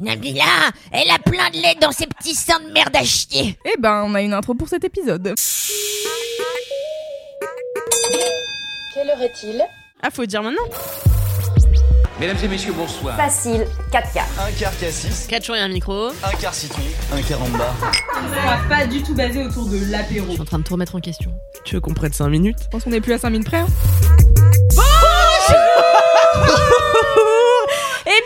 Nabila, elle a plein de lait dans ses petits seins de merde à chier. Eh ben, on a une intro pour cet épisode. Quelle heure est-il? Ah, faut dire maintenant Mesdames et messieurs, bonsoir. Facile, 4K. Un quart cassis, 4 jours et un micro. un quart citron, un quart en bas. pas du tout basé autour de l'apéro. Je suis en train de te remettre en question. Tu veux qu'on prenne 5 minutes? Je pense qu'on est plus à 5 minutes près. hein. Et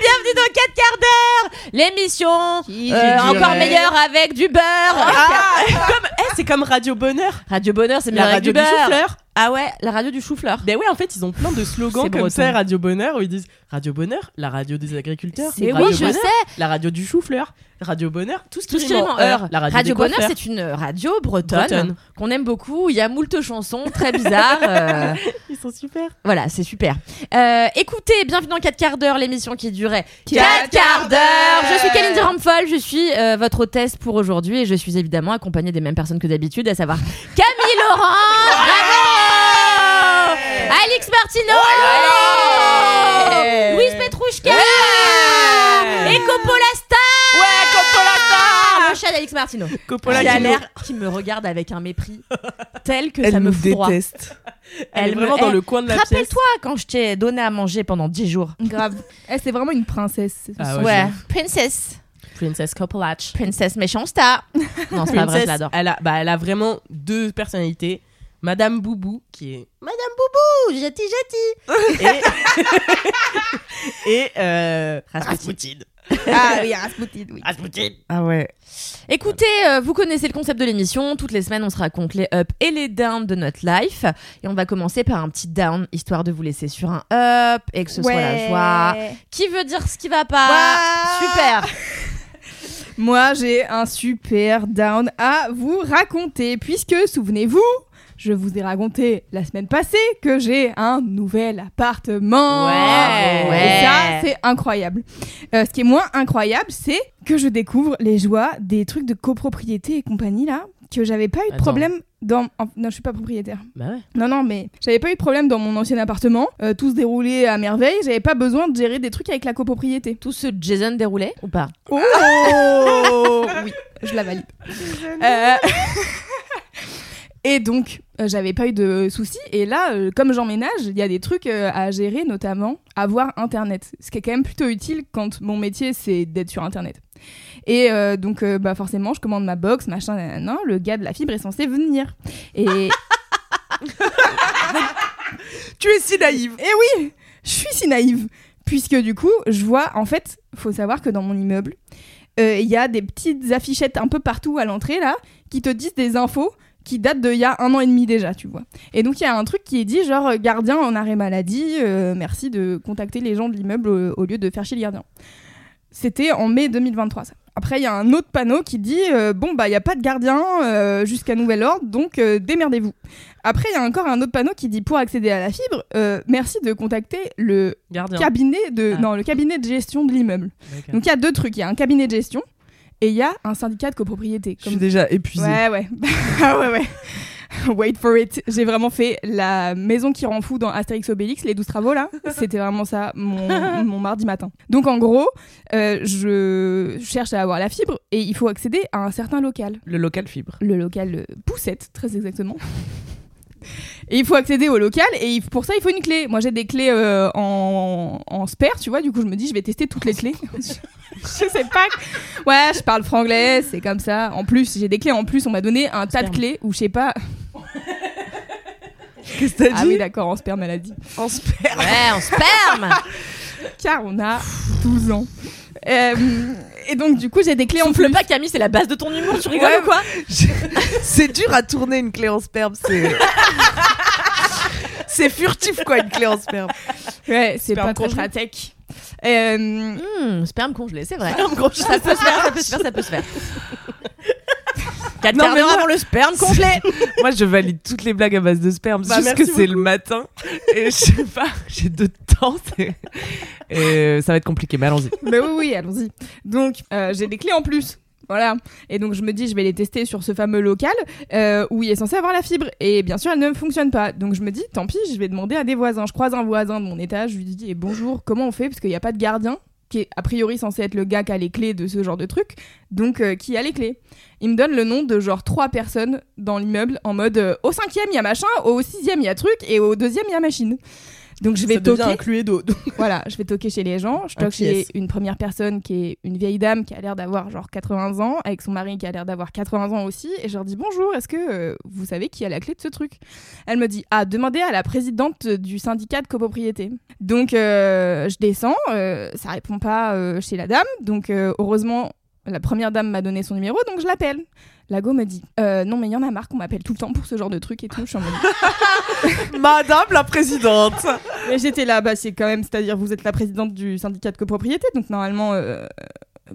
bienvenue dans 4 quarts d'heure L'émission euh, encore meilleure avec du beurre. Ah. Eh, C'est comme Radio Bonheur. Radio Bonheur, c'est La meilleur avec radio du beurre Ah ouais, la radio du chou-fleur. Ben ouais, en fait, ils ont plein de slogans comme ça, Radio Bonheur, où ils disent Radio Bonheur, la radio des agriculteurs. C'est oui, je sais. La radio du chou-fleur. Radio Bonheur, tout ce qui Tout ce qui rime rime en heure. La radio, Bonheur, c'est une radio bretonne, Bretonne. qu'on aime beaucoup. Il y a moult chansons très bizarres. euh, Ils sont super. Voilà, c'est super. Euh, écoutez, bienvenue dans 4 quarts d'heure, l'émission qui durait 4 Quatre quarts d'heure. d'heure. Je suis Kalindi Ramphol, je suis euh, votre hôtesse pour aujourd'hui et je suis évidemment accompagnée des mêmes personnes que d'habitude, à savoir Camille Laurent, Alix Martino, Ouais. Louise Petrouchka et Coppola Star Ouais, Coppola Star Le chat d'Alix Martino. Coppola l'air qui me regarde avec un mépris tel que Elle ça me déteste. Elle, est me- vraiment dans Eh, le coin de la pièce. Rappelle-toi quand je t'ai donné à manger pendant 10 jours. Grave. Eh, c'est vraiment une princesse. Ah ouais, Ouais, princess. Princess Coppolach. Princess méchant star. Non, c'est pas vrai, je l'adore. elle a, bah, elle a vraiment deux personnalités. Madame Boubou, qui est Madame Boubou, jati jati. et, et euh, Rasputin. Ah oui, Rasputin, oui. Rasputin. Ah ouais. Écoutez, euh, vous connaissez le concept de l'émission. Toutes les semaines, on se raconte les ups et les downs de notre life. Et on va commencer par un petit down, histoire de vous laisser sur un up et que ce soit la joie. Qui veut dire ce qui va pas Ouais. Super. Moi, j'ai un super down à vous raconter, puisque, souvenez-vous, je vous ai raconté la semaine passée que j'ai un nouvel appartement. Ouais. Et Ouais. ça, c'est incroyable. Euh, ce qui est moins incroyable, c'est que je découvre les joies des trucs de copropriété et compagnie, là, que j'avais pas eu de Attends. problème dans... Non, je suis pas propriétaire. Bah ouais. Non, non, mais j'avais pas eu de problème dans mon ancien appartement. Euh, tout se déroulait à merveille. J'avais pas besoin de gérer des trucs avec la copropriété. Tout ce Jason déroulé ou pas? Oh Oui, je la valide. Euh, Et donc, euh, j'avais pas eu de soucis. Et là, euh, comme j'emménage, il y a des trucs euh, à gérer, notamment avoir Internet. Ce qui est quand même plutôt utile quand mon métier, c'est d'être sur Internet. Et donc, bah forcément, je commande ma box, machin, nanana, le gars de la fibre est censé venir. Et, Tu es si naïve. et oui, je suis si naïve. Puisque du coup, je vois, en fait, faut savoir que dans mon immeuble, il y a des petites affichettes un peu partout à l'entrée, là, qui te disent des infos qui datent d'il y a un an et demi déjà, tu vois. Et donc, il y a un truc qui est dit, genre, euh, gardien en arrêt maladie, euh, merci de contacter les gens de l'immeuble au, au lieu de faire chier le gardien. C'était en mai 2023, ça. Après, il y a un autre panneau qui dit, euh, bon, bah, il n'y a pas de gardien euh, jusqu'à nouvel ordre, donc démerdez-vous. Après, il y a encore un autre panneau qui dit, pour accéder à la fibre, merci de contacter le Gardien. cabinet de Ah. non le cabinet de gestion de l'immeuble. Donc il y a deux trucs, il y a un cabinet de gestion et il y a un syndicat de copropriété. Je suis déjà épuisée. Ouais ouais. Ah ouais ouais. Wait for it. J'ai vraiment fait la maison qui rend fou dans Astérix Obélix, les 12 travaux là. C'était vraiment ça mon, mon mardi matin. Donc en gros, euh, je cherche à avoir la fibre et il faut accéder à un certain local. Le local fibre. Le local euh, Poussette, très exactement. Et il faut accéder au local et pour ça il faut une clé. Moi j'ai des clés euh, en, en spare, tu vois, du coup je me dis je vais tester toutes les clés. je sais pas. Ouais, je parle franglais, c'est comme ça. En plus, j'ai des clés en plus, on m'a donné un tas de clés où je sais pas. Qu'est-ce que t'as Ah dit? oui, d'accord, en sperme maladie. En sperme. Ouais, en sperme Car on a 12 ans. Euh, et donc du coup j'ai des clés en plus. pas Camille, c'est la base de ton humour, tu rigoles Ouais, ou quoi C'est dur à tourner une clé en sperme, c'est. c'est furtif quoi une clé en sperme. Ouais, c'est Sperme pas très congelé. pratique. Euh, sperme congelé, c'est vrai. Sperme congelé, ça peut se faire, ça peut se faire, ça peut se faire. 4 Non, quarts mais d'heure avant le sperme complet. Moi, je valide toutes les blagues à base de sperme. Bah, juste que c'est le matin. Et je sais pas, j'ai de temps. Et euh, ça va être compliqué, mais allons-y. bah oui, oui, allons-y. Donc, euh, j'ai des clés en plus. Voilà. Et donc, je me dis, je vais les tester sur ce fameux local euh, où il est censé avoir la fibre. Et bien sûr, elle ne fonctionne pas. Donc, je me dis, tant pis, je vais demander à des voisins. Je croise un voisin de mon étage, je lui dis, eh, bonjour, comment on fait? Parce qu'il n'y a pas de gardien qui est a priori censé être le gars qui a les clés de ce genre de truc. Donc, euh, qui a les clés Il me donne le nom de genre trois personnes dans l'immeuble en mode euh, au cinquième, il y a machin, au sixième, il y a truc, et au deuxième, il y a machine. Donc, je vais Ça toquer. un cluedo. donc. Voilà, je vais toquer chez les gens. Je toque chez une première personne qui est une vieille dame qui a l'air d'avoir genre 80 ans, avec son mari qui a l'air d'avoir 80 ans aussi. Et je leur dis bonjour, est-ce que euh, vous savez qui a la clé de ce truc? Elle me dit ah, demandez à la présidente du syndicat de copropriété. Donc euh, je descends, euh, ça répond pas euh, chez la dame. Donc heureusement, la première dame m'a donné son numéro, donc je l'appelle. La go me dit euh, non mais il y en a marre qu'on m'appelle tout le temps pour ce genre de truc et tout. Je suis en mode Madame la présidente. mais j'étais là, bah c'est quand même, c'est-à-dire vous êtes la présidente du syndicat de copropriété, donc normalement euh,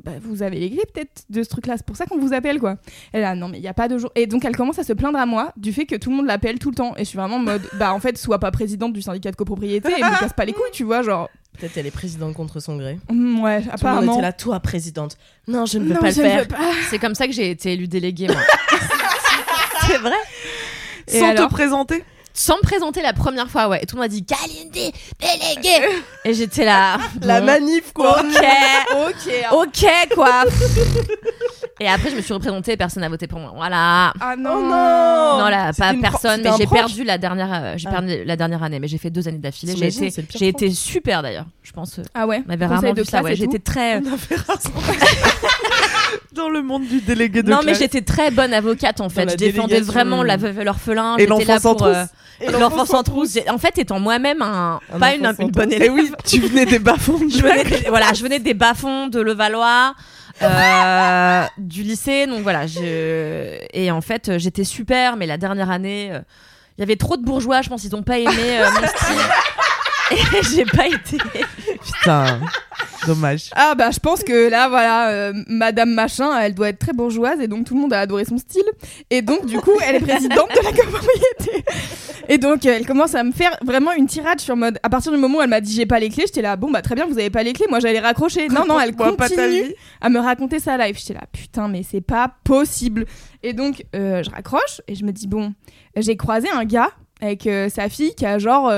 bah, vous avez les clés peut-être de ce truc-là, c'est pour ça qu'on vous appelle quoi. Elle a non mais il y a pas de jour. Et donc elle commence à se plaindre à moi du fait que tout le monde l'appelle tout le temps. Et je suis vraiment en mode, bah en fait sois pas présidente du syndicat de copropriété et me casse pas les couilles, tu vois, genre Peut-être elle est présidente contre son gré. mm, ouais Tout le monde apparemment. était là, toi présidente. Non, je ne veux Non, pas je le faire. C'est comme ça que j'ai été élue déléguée, moi. C'est vrai. Et Sans alors te présenter. Sans me présenter la première fois, ouais. Et tout le monde m'a dit Kalindi, déléguée. Et j'étais là. La manif, quoi. Ok, Ok. hein. ok, quoi. Et après, je me suis représentée et personne n'a voté pour moi. Voilà. Ah non. Oh non Non, là, pas personne, mais j'ai perdu la dernière, euh, j'ai Ah. perdu la dernière année, mais j'ai fait deux années d'affilée. J'ai été, j'ai super d'ailleurs. Je pense, euh, Ah ouais. on avait rarement de vu ça. Ouais, j'étais très. On a fait rassembler. Dans le monde du délégué de Non, mais j'étais très bonne avocate en fait. Je défendais vraiment la veuve et l'orphelin. Et l'enfant sans euh, trousse. Et l'enfant sans trousse. En fait, étant moi-même un, Un pas une, bonne Et élève. oui, tu venais des bas-fonds. de je venais des- voilà, je venais des bas-fonds de Levallois, euh, du lycée, donc voilà. Je... Et en fait, euh, j'étais super, mais la dernière année, euh, il y avait trop de bourgeois, je pense qu'ils ont pas aimé euh, mon style. Et j'ai pas été. Putain, dommage. Ah bah je pense que là voilà euh, Madame Machin elle doit être très bourgeoise et donc tout le monde a adoré son style. Et donc du coup elle est présidente de la copropriété. Et donc euh, elle commence à me faire vraiment une tirade sur mode à partir du moment où elle m'a dit j'ai pas les clés j'étais là bon bah très bien vous avez pas les clés. Moi j'allais raccrocher. Non non elle continue à me raconter sa life. J'étais là putain mais c'est pas possible. Et donc euh, je raccroche et je me dis bon j'ai croisé un gars avec euh, sa fille qui a genre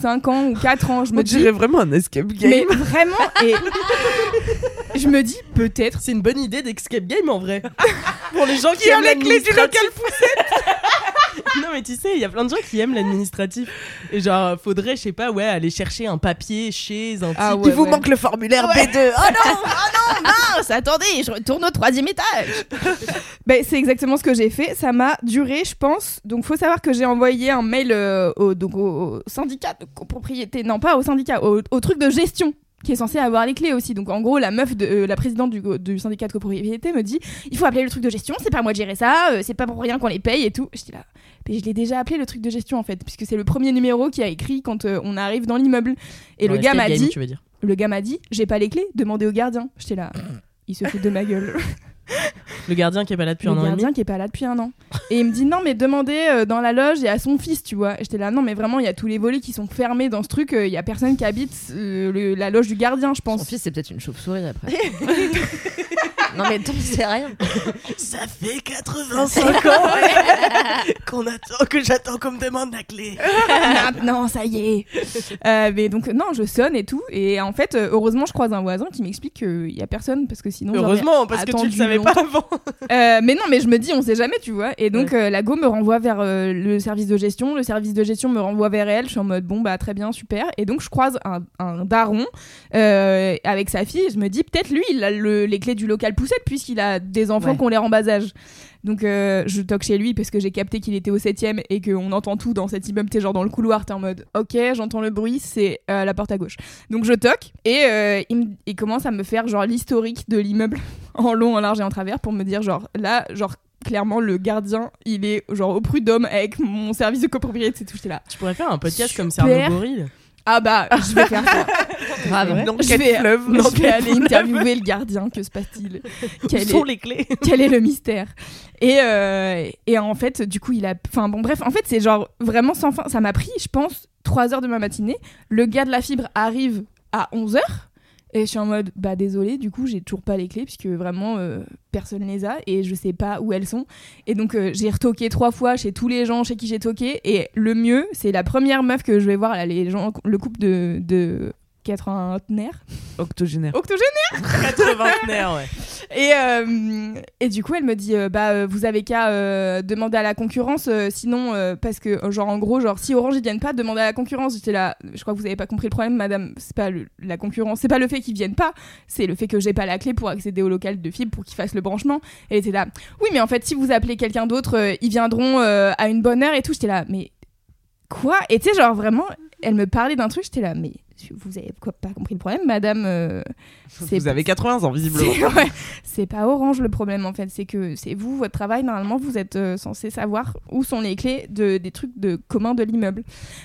5 ans ou 4 ans je me On dis dirait vraiment un escape game. mais vraiment et je me dis peut-être C'est une bonne idée d'escape game en vrai. Pour les gens qui, aiment les clés du l'administratif. non mais tu sais, il y a plein de gens qui aiment l'administratif. Et genre, faudrait, je sais pas, ouais, aller chercher un papier chez un type. Ah ouais, Il vous ouais. manque le formulaire Ouais. B2. Oh non mince, attendez, je retourne au troisième étage. ben, c'est exactement ce que j'ai fait. Ça m'a duré, je pense. Donc, faut savoir que j'ai envoyé un mail euh, au, donc, au syndicat de copropriété. Non, pas au syndicat, au, au truc de gestion qui est censé avoir les clés aussi. Donc en gros, la meuf de euh, la présidente du, du syndicat de copropriété me dit il faut appeler le truc de gestion, c'est pas à moi de gérer ça, euh, c'est pas pour rien qu'on les paye et tout. Je dis là, mais je l'ai déjà appelé le truc de gestion en fait, puisque c'est le premier numéro qui a écrit quand euh, on arrive dans l'immeuble. Et Dans le gars m'a dit tu veux dire. le gars m'a dit j'ai pas les clés, demandez au gardien. J'étais là, il se fout de ma gueule. Le gardien qui est pas là depuis le un an et gardien qui est pas là depuis un an. Et il me dit non mais demandez euh, dans la loge et à son fils, tu vois. Et J'étais là non mais vraiment il y a tous les volets qui sont fermés dans ce truc, euh, il y a personne qui habite euh, le- la loge du gardien, je Son pense. fils, c'est peut-être une chauve-souris après. non, mais t'en sais rien. Ça fait 85 ans qu'on attend, que j'attends qu'on me demande la clé. Maintenant, ça y est. Euh, mais donc non, je sonne et tout et en fait euh, heureusement je croise un voisin qui m'explique qu'il y a personne parce que sinon Heureusement, parce que tu le savais longtemps. pas avant. Euh, mais non, mais je me dis, on sait jamais, tu vois. Et donc, euh, la go me renvoie vers le service de gestion. Le service de gestion me renvoie vers elle. Je suis en mode, bon, bah, très bien, super. Et donc, je croise un, un daron avec sa fille. Je me dis, peut-être lui, il a le- les clés du local poussette, puisqu'il a des enfants Ouais. qui ont l'air en bas âge. Donc, euh, je toque chez lui parce que j'ai capté qu'il était au 7 et qu'on entend tout dans cet immeuble. T'es genre dans le couloir, t'es en mode, ok, j'entends le bruit, c'est euh, la porte à gauche. Donc, je toque et euh, il, me- il commence à me faire genre l'historique de l'immeuble en long, en large et en travers pour me dire genre là, genre clairement le gardien il est genre au prud'homme avec mon service de copropriété c'est tout j'étais là Tu pourrais faire un podcast comme Super. Cerno Gorille. Ah bah, je vais faire ça. Grave. Dans je vais, fleuve je Dans vais quel aller fleuve interviewer le gardien. Que se passe-t-il? Où Quel sont est- les clés? quel est le mystère? Et, euh, et en fait, du coup, il a. Enfin bon, bref, en fait, c'est genre vraiment sans fin. Ça m'a pris, je pense, 3 heures de ma matinée. Le gars de la fibre arrive à 11 heures. Et je suis en mode, bah désolé, du coup, j'ai toujours pas les clés, puisque vraiment, euh, personne les a, et je sais pas où elles sont. Et donc, euh, j'ai retoqué trois fois chez tous les gens chez qui j'ai toqué. Et le mieux, c'est la première meuf que je vais voir, là, les gens, le couple de, de 80 Octogénaire. Octogénaire 80 ouais. Et, euh, et du coup, elle me dit euh, bah euh, vous avez qu'à euh, demander à la concurrence, euh, sinon euh, parce que genre en gros genre si Orange ils viennent pas, demandez à la concurrence. J'étais là, je crois que vous avez pas compris le problème, madame. C'est pas le- la concurrence, c'est pas le fait qu'ils viennent pas, c'est le fait que j'ai pas la clé pour accéder au local de fibre pour qu'ils fassent le branchement. Et elle était là, oui mais en fait si vous appelez quelqu'un d'autre, euh, ils viendront euh, à une bonne heure et tout. J'étais là, mais quoi? Et tu sais genre vraiment, elle me parlait d'un truc, j'étais là, mais vous avez quoi, pas compris le problème, madame euh, Vous avez 80 ans, visiblement. c'est ouais, pas Orange le problème en fait, c'est que c'est vous, votre travail, normalement vous êtes euh, censé savoir où sont les clés de, des trucs de commun de l'immeuble.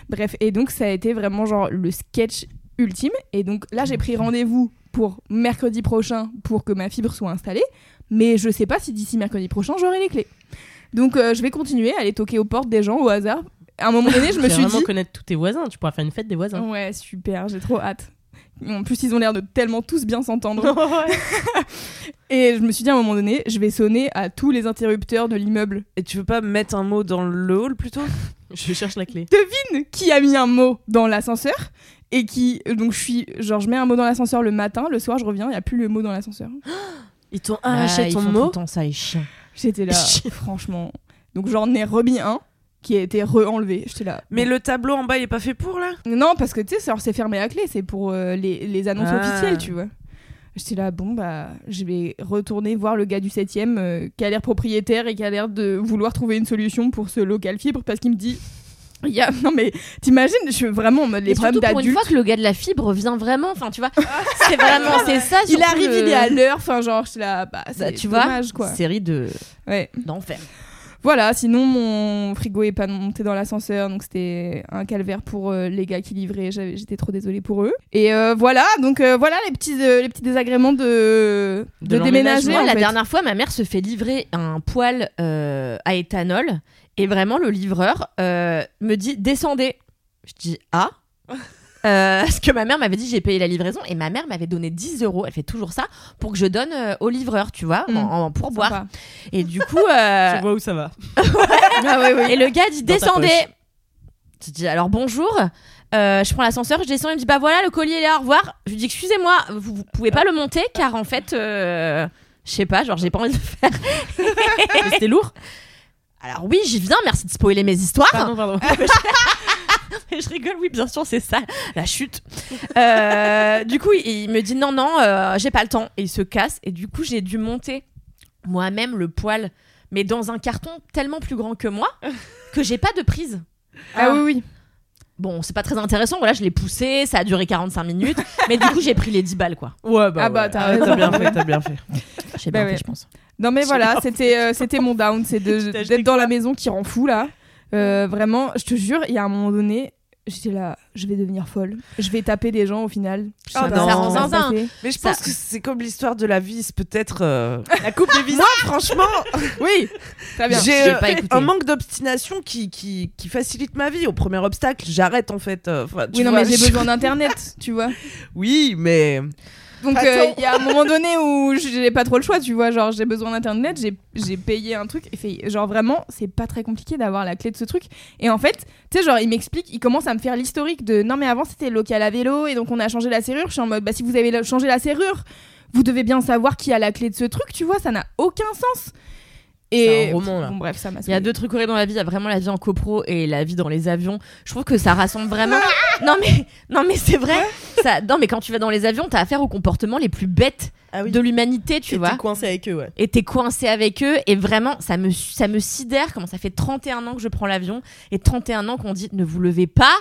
Bref, et donc ça a été vraiment genre le sketch ultime. Et donc là j'ai pris rendez-vous pour mercredi prochain pour que ma fibre soit installée, mais je sais pas si d'ici mercredi prochain j'aurai les clés. Donc euh, je vais continuer à aller toquer aux portes des gens au hasard. À un moment donné, je me suis vraiment dit. connaître tous tes voisins, tu pourras faire une fête des voisins. Ouais, super, j'ai trop hâte. En plus, ils ont l'air de tellement tous bien s'entendre. Et je me suis dit à un moment donné, je vais sonner à tous les interrupteurs de l'immeuble. Et tu veux pas mettre un mot dans le hall plutôt? Je cherche la clé. Devine qui a mis un mot dans l'ascenseur et qui. Donc, je suis. Genre, je mets un mot dans l'ascenseur le matin, le soir, je reviens, il n'y a plus le mot dans l'ascenseur. Ils t'ont Ah, arraché ils ton font tout mot. le temps ça, les chiens. J'étais là, franchement. Donc, j'en ai remis un qui a été re-enlevé. J'étais là. Mais le tableau en bas, il est pas fait pour là? Non, parce que tu sais, c'est- alors, c'est fermé à clé, c'est pour euh, les, les annonces Ah. officielles, tu vois. J'étais là, bon, bah, je vais retourner voir le gars du 7ème euh, qui a l'air propriétaire et qui a l'air de vouloir trouver une solution pour ce local fibre parce qu'il me dit. Il y a... Non, mais t'imagines, je suis vraiment en mode les Et problèmes surtout pour une d'adultes. fois que le gars de la fibre vient vraiment, enfin tu vois, c'est vraiment c'est ça. Il arrive, le- il est à l'heure, enfin, genre, j'étais là, bah, Bah, tu vois, dommage, quoi. série de Ouais. d'enfer. Voilà, sinon mon frigo est pas monté dans l'ascenseur, donc c'était un calvaire pour euh, les gars qui livraient. J'avais- J'étais trop désolée pour eux. Et euh, voilà, donc euh, voilà les petits, euh, les petits désagréments de, De de, déménager. l'emménagement. Moi, en la fait. dernière fois, ma mère se fait livrer un poêle euh, à éthanol et vraiment le livreur euh, me dit descendez. Je dis ah? Euh, parce que ma mère m'avait dit j'ai payé la livraison et ma mère m'avait donné 10 euros, elle fait toujours ça, pour que je donne euh, au livreur, tu vois, Mm. en, en pourboire. Et du coup, euh, Je vois où ça va. et le gars dit Dans descendez. Je dis alors bonjour. Euh, je prends l'ascenseur, je descends, il me dit bah voilà le collier est là, au revoir. Je lui dis excusez-moi, vous, vous pouvez pas le monter car en fait, euh, je sais pas, genre j'ai pas envie de le faire. C'était lourd Alors oui, j'y viens, merci de spoiler mes histoires. Pardon, pardon. Mais je rigole, oui, bien sûr, c'est ça, la chute. Euh, du coup, il me dit non, non, euh, j'ai pas le temps. Et il se casse. Et du coup, j'ai dû monter moi-même le poil, mais dans un carton tellement plus grand que moi que j'ai pas de prise. Ah oui, oui. Bon, c'est pas très intéressant. Voilà, je l'ai poussé, ça a duré 45 minutes. mais du coup, j'ai pris les 10 balles, quoi. Ouais, bah. Ah bah, ouais. t'as Ah, raison. T'as bien fait, t'as bien fait. J'ai Bah bien ouais. fait, je pense. Non mais voilà, c'était euh, c'était mon down, c'est d'être dans la maison qui rend fou là. Euh, vraiment, je te jure, il y a un moment donné, j'étais là, je vais devenir folle. Je vais taper des gens au final. Je sais Ah non. va Ça rend zinzin. Mais je Ça- pense que c'est comme l'histoire de la vis, peut-être. euh, La coupe de vis. Moi, franchement, Oui, très bien. j'ai euh, un manque d'obstination qui, qui, qui facilite ma vie. Au premier obstacle, j'arrête en fait. enfin, tu Oui, non, mais j'ai je- besoin d'internet, tu vois. Oui, mais. Donc euh, il y a un moment donné où j'ai pas trop le choix, tu vois, genre j'ai besoin d'internet, j'ai payé un truc. Et fait genre vraiment, c'est pas très compliqué d'avoir la clé de ce truc. Et en fait, tu sais genre il m'explique, il commence à me faire l'historique de non mais avant c'était local à vélo et donc on a changé la serrure, je suis en mode bah si vous avez changé la serrure, vous devez bien savoir qui a la clé de ce truc, tu vois, ça n'a aucun sens. Et C'est un roman, là. Bon, bref, ça m'a Il y a deux trucs horribles dans la vie. Il y a vraiment la vie en copro et la vie dans les avions. Je trouve que ça rassemble vraiment. non mais non mais c'est vrai. Ça, non mais quand tu vas dans les avions, t'as affaire aux comportements les plus bêtes Ah oui. de l'humanité, tu Et vois. t'es coincé avec eux, ouais. Et t'es coincé avec eux et vraiment ça me ça me sidère comment ça fait 31 ans que je prends l'avion et 31 ans qu'on dit ne vous levez pas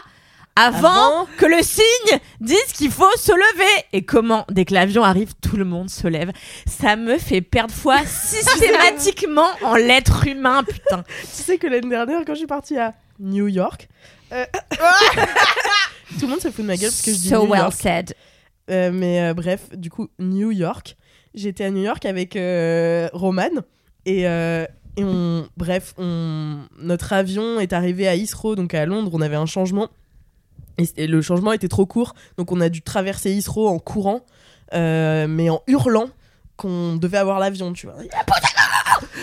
avant, Avant. que le signe dise qu'il faut se lever. Et comment, dès que l'avion arrive, tout le monde se lève. Ça me fait perdre foi systématiquement en l'être humain, putain. Tu sais que l'année dernière, quand je suis partie à New York, euh, Tout le monde se fout de ma gueule parce que je dis So New well York. said. Euh, mais euh, bref, du coup, New York. J'étais à New York avec Roman et, et on, bref, on, notre avion est arrivé à Heathrow, donc à Londres. On avait un changement et, le changement était trop court, donc on a dû traverser Heathrow en courant, euh, mais en hurlant qu'on devait avoir l'avion, tu vois.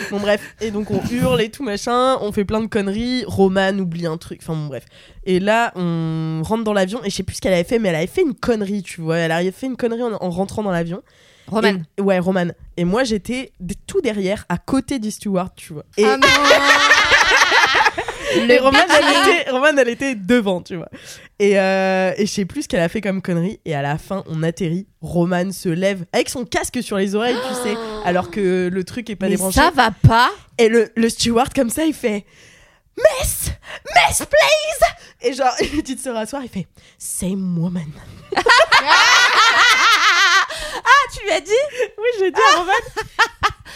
Bon bref, et donc on hurle et tout machin, on fait plein de conneries, Roman oublie un truc, enfin bon bref. Et là, on rentre dans l'avion et je sais plus ce qu'elle avait fait, mais elle avait fait une connerie, tu vois. Elle avait fait une connerie en, en rentrant dans l'avion. Roman. Et- ouais, Roman. Et moi, j'étais tout derrière, à côté du steward, tu vois. Et, Ah non et Roman, elle était, Roman, elle était devant, tu vois. Et, euh, et je sais plus ce qu'elle a fait comme connerie. Et à la fin, on atterrit. Roman se lève avec son casque sur les oreilles, tu sais, alors que le truc est pas Mais débranché. ça va pas. Et le, le steward, comme ça, il fait Miss Miss, please Et genre, il dit de se rasseoir, il fait Same woman. Tu lui as dit? Oui, j'ai dit à Roman.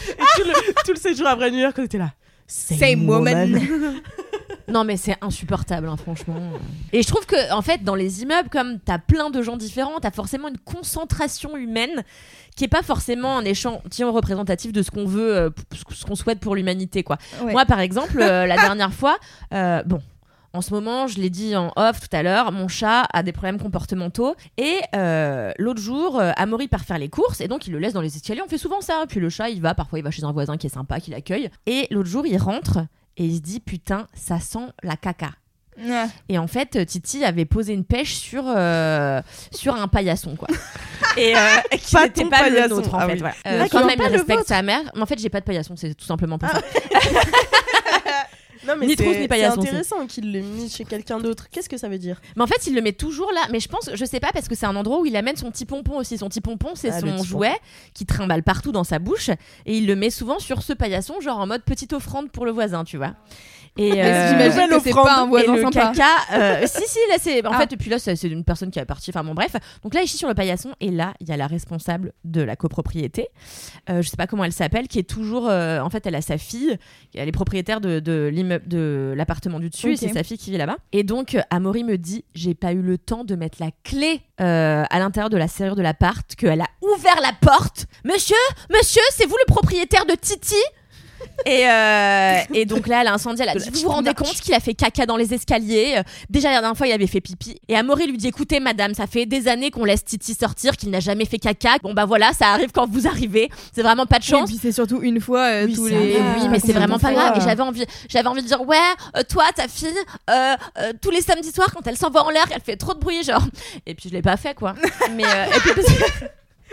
Et tout le, tout le séjour après New York, on était là. Same, Same woman. Non mais c'est insupportable hein, franchement. Et je trouve que en fait dans les immeubles comme t'as plein de gens différents, t'as forcément une concentration humaine qui est pas forcément un échantillon représentatif de ce qu'on veut, euh, ce qu'on souhaite pour l'humanité quoi. Ouais. Moi par exemple euh, la dernière fois, euh, bon. En ce moment, je l'ai dit en off tout à l'heure, mon chat a des problèmes comportementaux. Et euh, l'autre jour, euh, Amaury part faire les courses et donc il le laisse dans les escaliers. On fait souvent ça. Puis le chat, il va, parfois il va chez un voisin qui est sympa, qui l'accueille. Et l'autre jour, il rentre et il se dit Putain, ça sent la caca. Ah. Et en fait, Titi avait posé une pêche sur, euh, sur un paillasson, quoi. Et euh, qui Pas n'était ton pas le nôtre, en Ah fait. oui. voilà. Ah, Euh, quand même, pas il respecte sa mère. Mais en fait, j'ai pas de paillasson, c'est tout simplement pour ça. Non, mais Ni c'est trousse, ni c'est paillasson, intéressant qu'il l'ait mis chez quelqu'un d'autre. Qu'est-ce que ça veut dire? Mais en fait, il le met toujours là. Mais je pense, je sais pas, parce que c'est un endroit où il amène son petit pompon aussi. Son petit pompon, c'est Ah, son jouet qui trimballe partout dans sa bouche. Et il le met souvent sur ce paillasson, genre en mode petite offrande pour le voisin, tu vois. Et euh, J'imagine que c'est pas un et voisin le sympa. caca, euh, si si là c'est en Ah. fait et puis là c'est une personne qui est partie enfin bon bref. Donc là il chie sur le paillasson et là il y a la responsable de la copropriété euh, je sais pas comment elle s'appelle qui est toujours euh, en fait elle a sa fille elle est propriétaire de, de l'immeuble de l'appartement du dessus et c'est sa fille qui vit là-bas. Et donc Amaury me dit j'ai pas eu le temps de mettre la clé euh, à l'intérieur de la serrure de l'appart qu'elle a ouvert la porte. Monsieur monsieur c'est vous le propriétaire de Titi? Et, euh, et donc là, elle a. Elle dit Vous vous rendez compte qu'il a fait caca dans les escaliers? Euh, Déjà, la dernière fois, il avait fait pipi. Et Amaury lui dit Écoutez, madame, ça fait des années qu'on laisse Titi sortir, qu'il n'a jamais fait caca. Bon, bah voilà, ça arrive quand vous arrivez. C'est vraiment pas de Et chance. puis c'est surtout une fois euh, Oui, tous les. Et va. oui, mais c'est vraiment pas fois, grave. Et euh, j'avais envie, j'avais envie de dire ouais, euh, toi, ta fille, euh, euh, tous les samedis soirs quand elle s'envoie en l'air, elle fait trop de bruit, genre. Et puis je l'ai pas fait quoi. mais euh, et puis parce que-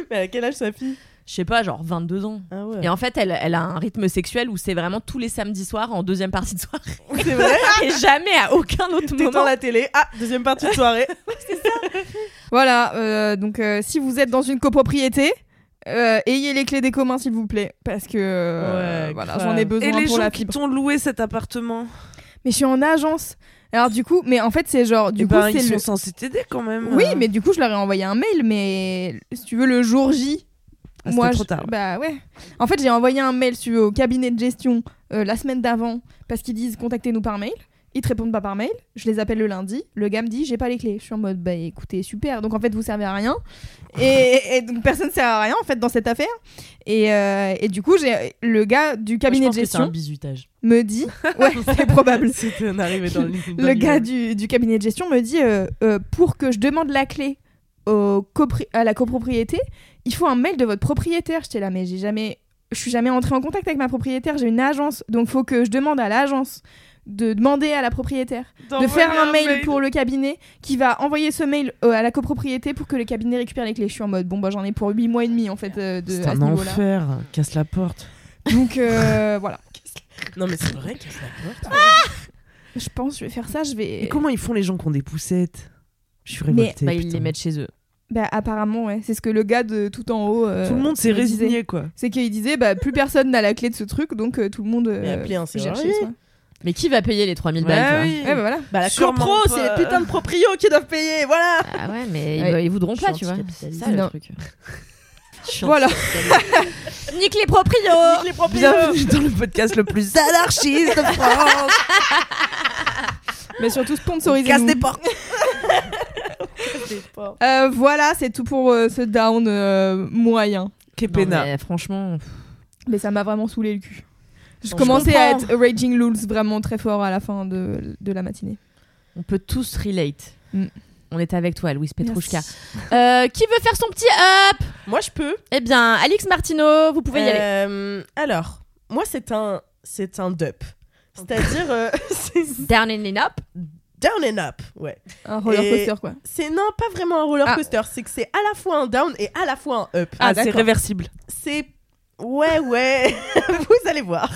Mais à quel âge sa fille? Je sais pas, genre 22 ans. Ah ouais. Et en fait, elle, elle a un rythme sexuel où c'est vraiment tous les samedis soirs en deuxième partie de soirée. C'est vrai Et jamais à aucun autre moment. dans la télé. Ah, deuxième partie de soirée. Voilà, euh, donc euh, si vous êtes dans une copropriété, euh, ayez les clés des communs s'il vous plaît, parce que euh, Ouais, voilà, j'en ai besoin Et les pour gens la qui t'ont loué cet appartement, Mais je suis en agence. Alors du coup, mais en fait c'est genre du eh coup ben, c'est ils le. sont censés t'aider quand même. Oui, mais du coup je leur ai envoyé un mail, mais si tu veux le jour J. Ah, moi, trop je- tard. Bah ouais. En fait, j'ai envoyé un mail sur, au cabinet de gestion euh, la semaine d'avant parce qu'ils disent contactez-nous par mail. Ils te répondent pas par mail. Je les appelle le lundi. Le gars me dit j'ai pas les clés. Je suis en mode bah écoutez super. Donc en fait vous servez à rien. Et, et donc personne sert à rien en fait dans cette affaire. Et, euh, et du coup j'ai le gars du cabinet Moi, de je pense que c'est un gestion bizutage. me dit ouais c'est probable. C'était un arrivé dans le. dans Le gars du, du cabinet de gestion me dit euh, euh, pour que je demande la clé au à la copropriété, il faut un mail de votre propriétaire. J'étais là, mais j'ai jamais, je suis jamais entrée en contact avec ma propriétaire. J'ai une agence, donc faut que je demande à l'agence de demander à la propriétaire de faire un mail, pour le cabinet qui va envoyer ce mail euh, à la copropriété pour que le cabinet récupère les clés. Je suis en mode bon bah j'en ai pour 8 mois et demi en fait euh, de C'est un ce enfer. Casse la porte. Donc euh, voilà. Non, mais c'est vrai qu'il se la porte. Je pense je vais faire ça, je vais Et comment ils font les gens qui ont des poussettes? Je suis Mais- révoltée. Bah, ils les mettent chez eux. Bah apparemment ouais, c'est ce que le gars de tout en haut euh, Tout le monde s'est disait. résigné quoi. c'est qu'il disait bah plus personne n'a la clé de ce truc donc euh, tout le monde Mais euh, appelez un chercher. Mais qui va payer les 3000 balles tu vois oui. Ouais bah voilà. Bah, copro, pas. c'est les putains de proprios qui doivent payer, voilà Ah ouais, mais Ouais. ils, ils voudront pas, tu vois. C'est ça le truc. Voilà. Nique les proprios les proprios Bienvenue dans le podcast le plus anarchiste de France. Mais surtout sponsorisé. Casse des portes. Euh, voilà, c'est tout pour euh, ce down euh, moyen. Kepena. mais franchement, Mais ça m'a vraiment saoulé le cul. Je commençais je à comprends. être Raging Lulz vraiment très fort à la fin de, de la matinée. on peut tous relate. Mm. On est avec toi, Louise Petrouchka. Merci. Euh, qui veut faire son petit up? Moi, je peux. Eh bien, Alix Martineau, vous pouvez y aller. Euh, alors, moi, c'est un, c'est un dup. C'est-à-dire, euh, c'est Down and in up. Down and up. Ouais. Un roller Et- coaster quoi. C'est non, pas vraiment un roller Ah. coaster. C'est que c'est à la fois un down et à la fois un up. Ah, c'est d'accord. réversible. C'est ouais ouais, vous allez voir.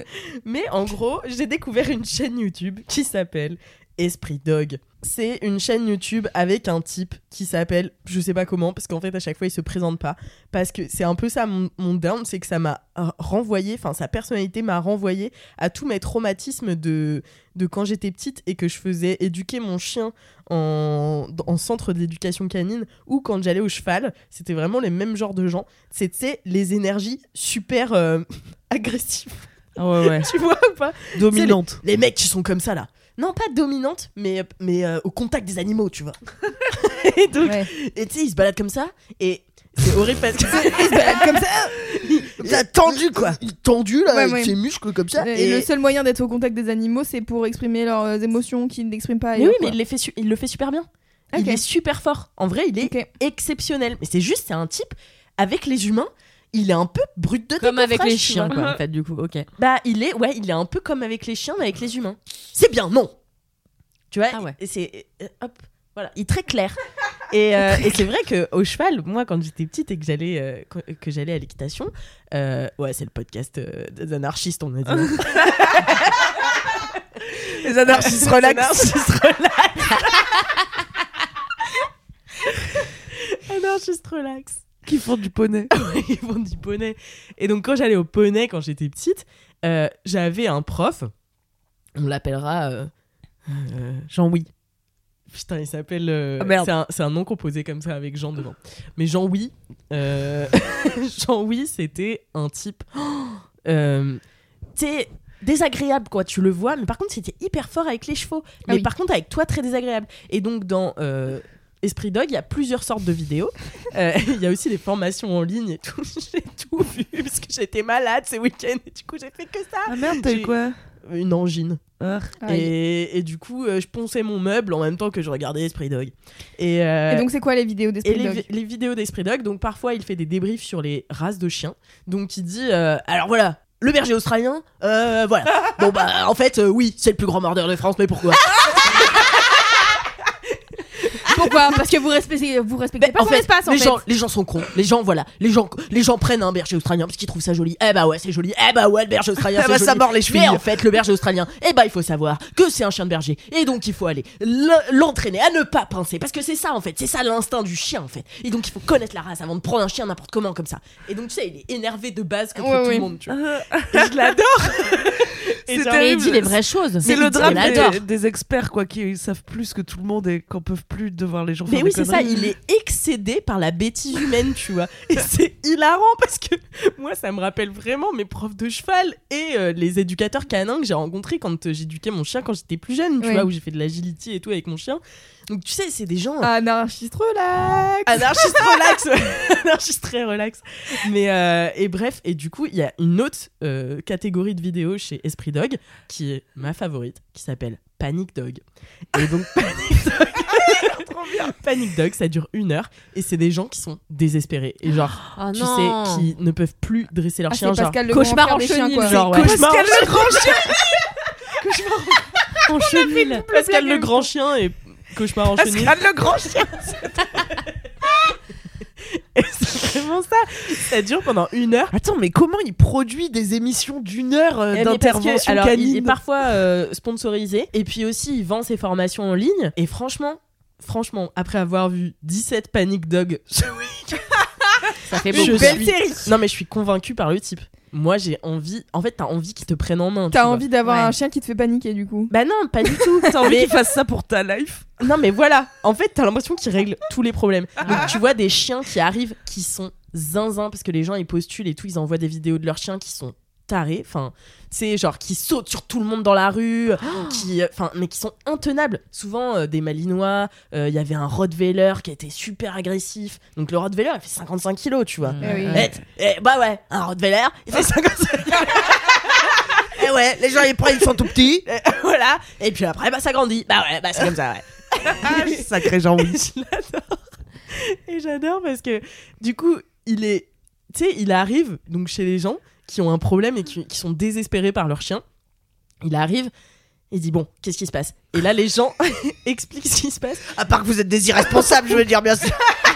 Mais en gros, j'ai découvert une chaîne YouTube qui s'appelle Esprit Dog. C'est une chaîne YouTube avec un type qui s'appelle, je sais pas comment, parce qu'en fait à chaque fois il se présente pas, parce que c'est un peu ça mon, mon down, c'est que ça m'a renvoyé, enfin sa personnalité m'a renvoyé à tous mes traumatismes de, de quand j'étais petite et que je faisais éduquer mon chien en, en centre d'éducation canine ou quand j'allais au cheval, c'était vraiment les mêmes genres de gens. C'était les énergies super euh, agressives. Ah ouais, ouais. Tu vois ou pas? Dominante. Les mecs qui sont comme ça là. Non, pas dominantes, mais, mais euh, au contact des animaux, tu vois. et donc, Ouais. et tu sais, ils se baladent comme ça et c'est horrible parce que Il se balade comme ça. il a tendu quoi. Il est tendu là, Ouais, avec ouais. ses muscles comme ça. Et, le seul moyen d'être au contact des animaux, c'est pour exprimer leurs euh, émotions qu'ils n'expriment pas Mais ailleurs. oui, mais il, les fait su- il le fait super bien. Il est super fort. En vrai, il est exceptionnel. Mais c'est juste, c'est un type avec les humains. Il est un peu brut de Comme avec les chiens, quoi, en fait, du coup. Ok. Bah, il est, ouais, il est un peu comme avec les chiens, mais avec les humains. C'est bien, non Tu vois Ah ouais. et c'est euh, hop, voilà, il est très clair. Et, euh, et c'est vrai que au cheval, moi, quand j'étais petite et que j'allais euh, que, j'allais à l'équitation, euh, ouais, c'est le podcast des anarchistes, on a dit. Les anarchistes relax. Anarchistes relax. Qui font du poney. Ils font du poney. Et donc, quand j'allais au poney, quand j'étais petite, euh, j'avais un prof. On l'appellera euh, euh, Jean-Oui. Putain, il s'appelle. Ah, merde. c'est un, nom composé comme ça avec Jean devant. Mais Jean-Oui. Jean-Oui, c'était un type. tu sais, désagréable, quoi. Tu le vois, mais par contre, c'était hyper fort avec les chevaux. Mais oui. par contre, avec toi, très désagréable. Et donc, dans. euh, Esprit Dog, il y a plusieurs sortes de vidéos. Euh, Il y a aussi des formations en ligne et tout. J'ai tout vu parce que j'étais malade ces week-ends et du coup j'ai fait que ça. Ah merde, t'as eu quoi Une angine. Ah. Aïe. Et, et du coup, euh, je ponçais mon meuble en même temps que je regardais Esprit Dog. Et, euh, Et donc, c'est quoi les vidéos d'Esprit les, Dog vi- les vidéos d'Esprit Dog, donc parfois il fait des débriefs sur les races de chiens. Donc il dit euh, alors voilà, le berger australien, euh, voilà. bon bah en fait, euh, oui, c'est le plus grand mordeur de France, mais pourquoi? Pourquoi Parce que vous respectez, vous respectez pas en son fait, espace en les fait. gens, les gens sont cons. Les gens, voilà, les gens, les gens prennent un berger australien parce qu'ils trouvent ça joli. Eh bah ouais, c'est joli. Eh bah ouais, le berger australien, Eh c'est bah, joli. ça mord les Mais chevilles. en fait, le berger australien, eh bah il faut savoir que c'est un chien de berger et donc il faut aller l'entraîner à ne pas pincer parce que c'est ça en fait, c'est ça l'instinct du chien en fait. Et donc il faut connaître la race avant de prendre un chien n'importe comment comme ça. Et donc tu sais, il est énervé de base contre Ouais, tout ouais. le monde. Tu vois. Et je l'adore. Et C'est genre, Mais il dit les vraies choses. C'est le drame des, des experts quoi qui savent plus que tout le monde et qu'on peuvent plus devoir les gens Mais faire oui, des c'est ça, il est excédé par la bêtise humaine, tu vois. Et c'est hilarant parce que moi, ça me rappelle vraiment mes profs de cheval et euh, les éducateurs canins que j'ai rencontrés quand euh, j'éduquais mon chien quand j'étais plus jeune, tu Oui. vois, où j'ai fait de l'agility et tout avec mon chien. Donc, tu sais, c'est des gens. Anarchiste relax. Anarchiste relax, anarchiste très relax. Mais euh, et bref, et du coup, il y a une autre euh, catégorie de vidéos chez Esprit Dog qui est ma favorite, qui s'appelle Panic Dog. Et donc Panic Dog, Panic Dog, ça dure une heure et c'est des gens qui sont désespérés et genre, Oh tu non. sais, qui ne peuvent plus dresser leur Ah, chien, c'est genre cauchemar en chenille, genre, ouais. cauchemar Pascal en le grand chien En chenille. Pascal le grand chien et cauchemar en chenille. Pascal le grand chien Et c'est vraiment ça. Ça dure pendant une heure. Attends, mais comment il produit des émissions d'une heure euh, Eh, d'intervention alors, il canine est parfois euh, sponsorisé et puis aussi il vend ses formations en ligne et franchement franchement après avoir vu 17 Panic Dog ce week Ça fait je beaucoup. suis- non mais je suis convaincu par le type. Moi j'ai envie en fait t'as envie qu'il te prenne en main T'as envie d'avoir Ouais. un chien qui te fait paniquer du coup. bah non pas du tout. T'as envie Mais- qu'il fasse ça pour ta life. Non mais voilà. En fait t'as l'impression qu'il règle tous les problèmes. Donc tu vois des chiens qui arrivent qui sont zinzin parce que les gens ils postulent et tout ils envoient des vidéos de leurs chiens qui sont tarés. Enfin, c'est genre qui sautent sur tout le monde dans la rue, qui, euh, enfin, mais qui sont intenables. Souvent euh, des Malinois. euh, Il y avait un Rottweiler qui était super agressif. Donc le Rottweiler, il fait 55 kilos, tu vois. Eh oui. Eh, eh, bah ouais, un Rottweiler, il fait 55 kilos. Eh ouais, les gens ils prennent, ils sont tout petits. Voilà. Et puis après, bah ça grandit. Bah ouais, bah c'est comme ça, ouais. Sacré Jean-Oui. Je l'adore. Et j'adore parce que du coup, il est. Tu sais, il arrive donc chez les gens qui ont un problème et qui, qui sont désespérés par leur chien. Il arrive. Il dit bon, qu'est-ce qui se passe? Et là, les gens expliquent ce qui se passe. À part que vous êtes des irresponsables, je veux dire, bien sûr.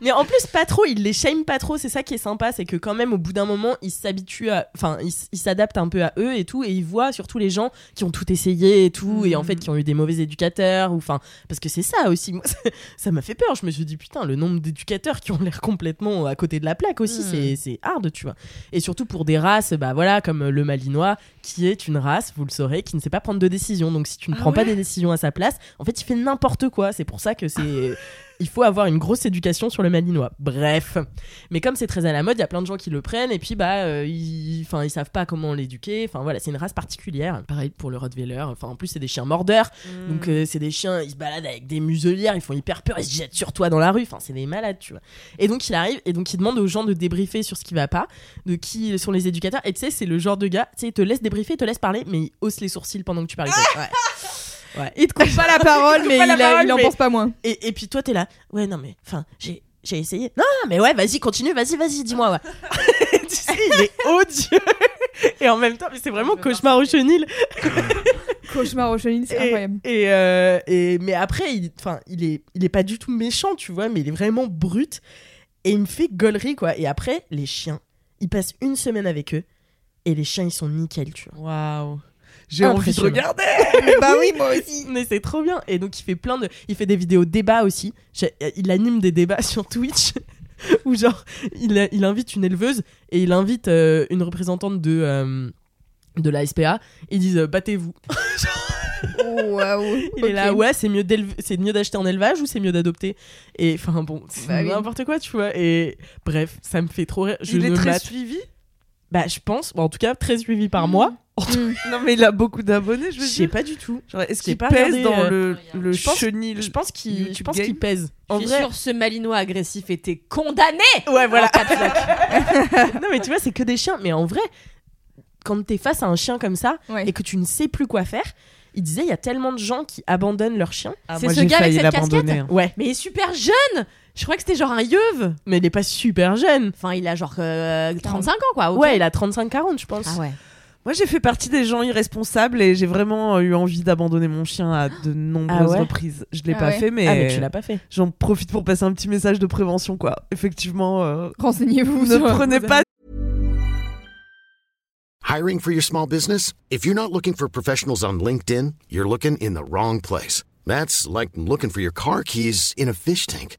Mais en plus, pas trop, il les shame pas trop. C'est ça qui est sympa, c'est que quand même, au bout d'un moment, ils s'habituent à. Enfin, ils s'adaptent un peu à eux et tout. Et ils voient surtout les gens qui ont tout essayé et tout. Et en fait, qui ont eu des mauvais éducateurs. Ou enfin, parce que c'est ça aussi. Moi, ça- m'a fait peur. Je me suis dit, putain, le nombre d'éducateurs qui ont l'air complètement à côté de la plaque aussi, c'est- c'est hard, tu vois. Et surtout pour des races, bah voilà, comme le Malinois, qui est une race, vous le saurez, qui ne sait pas prendre de décision. Donc si tu ne prends pas des décisions à sa place, en fait, il fait n'importe quoi. C'est pour ça que c'est. Il faut avoir une grosse éducation sur le malinois. Bref. Mais comme c'est très à la mode, il y a plein de gens qui le prennent et puis bah euh, ils enfin ils savent pas comment l'éduquer. Enfin voilà, c'est une race particulière. Pareil pour le Rottweiler. Enfin en plus c'est des chiens mordeurs. Donc euh, c'est des chiens, ils se baladent avec des muselières, ils font hyper peur, ils se jettent sur toi dans la rue. Enfin c'est des malades, tu vois. Et donc il arrive et donc il demande aux gens de débriefer sur ce qui va pas, de qui sont les éducateurs. Et tu sais, c'est le genre de gars, tu sais, il te laisse débriefer, il te laisse parler, mais il hausse les sourcils pendant que tu parles. Ouais. Ouais. Il te coupe pas la parole, mais la il, a- parole, il en mais- pense pas moins. Et, et puis toi, t'es là. Ouais, non, mais enfin, j'ai. J'ai essayé. Non, mais ouais, vas-y, continue, vas-y, vas-y, dis-moi. Ouais. tu sais, il est odieux. Et en même temps, mais c'est vraiment cauchemar au chenil. Cauchemar au chenil, c'est incroyable. et, euh, et- mais après, il, enfin, il est, il est pas du tout méchant, tu vois, mais il est vraiment brut. Et il me fait gaulerie, quoi. Et après, les chiens, il passe une semaine avec eux. Et les chiens, ils sont nickel, tu vois. Waouh. J'ai envie de regarder. bah oui, moi aussi. Mais c'est trop bien. Et donc il fait plein de, il fait des vidéos débats aussi. Il anime des débats sur Twitch où genre il, il invite une éleveuse et il invite euh, une représentante de euh, de la SPA. Ils disent euh, battez-vous. Waouh. Il est là ouais c'est mieux c'est mieux d'acheter en élevage ou c'est mieux d'adopter? Et enfin bon c'est Bah oui. n'importe quoi tu vois. Et bref ça me fait trop rire. Je il est très mate- suivi? Bah je pense Bon, en tout cas très suivi par moi. Non, mais il a beaucoup d'abonnés, je Je veux sais dire. pas du tout. Est-ce qu'il pèse regardé, dans euh, le, le je pense- chenil Je pense qu'il je pense qu'il pèse. En vrai sûr, ce malinois agressif était condamné. Ouais, voilà. Non, mais tu vois, c'est que des chiens. Mais en vrai, quand t'es face à un chien comme ça Ouais. et que tu ne sais plus quoi faire, il disait il y a tellement de gens qui abandonnent leur chien. Ah, C'est moi, ce gars avec failli cette l'abandonner, casquette hein. Ouais, Mais il est super jeune. Je crois que c'était genre un yeuve. mais il est pas super jeune. Enfin, il a genre euh, 35 ans, quoi. Ouais, il a 35-40, je pense. Ah ouais. Moi, j'ai fait partie des gens irresponsables et j'ai vraiment eu envie d'abandonner mon chien à de nombreuses Ah ouais reprises. Je l'ai Ah pas ouais fait, mais, Ah, mais tu l'as pas fait. j'en profite pour passer un petit message de prévention, quoi. Effectivement, euh, Renseignez-vous. ne sur- prenez pas Hiring for your small business? If you're not looking for professionals on LinkedIn, you're looking in the wrong place. That's like looking for your car keys in a fish tank.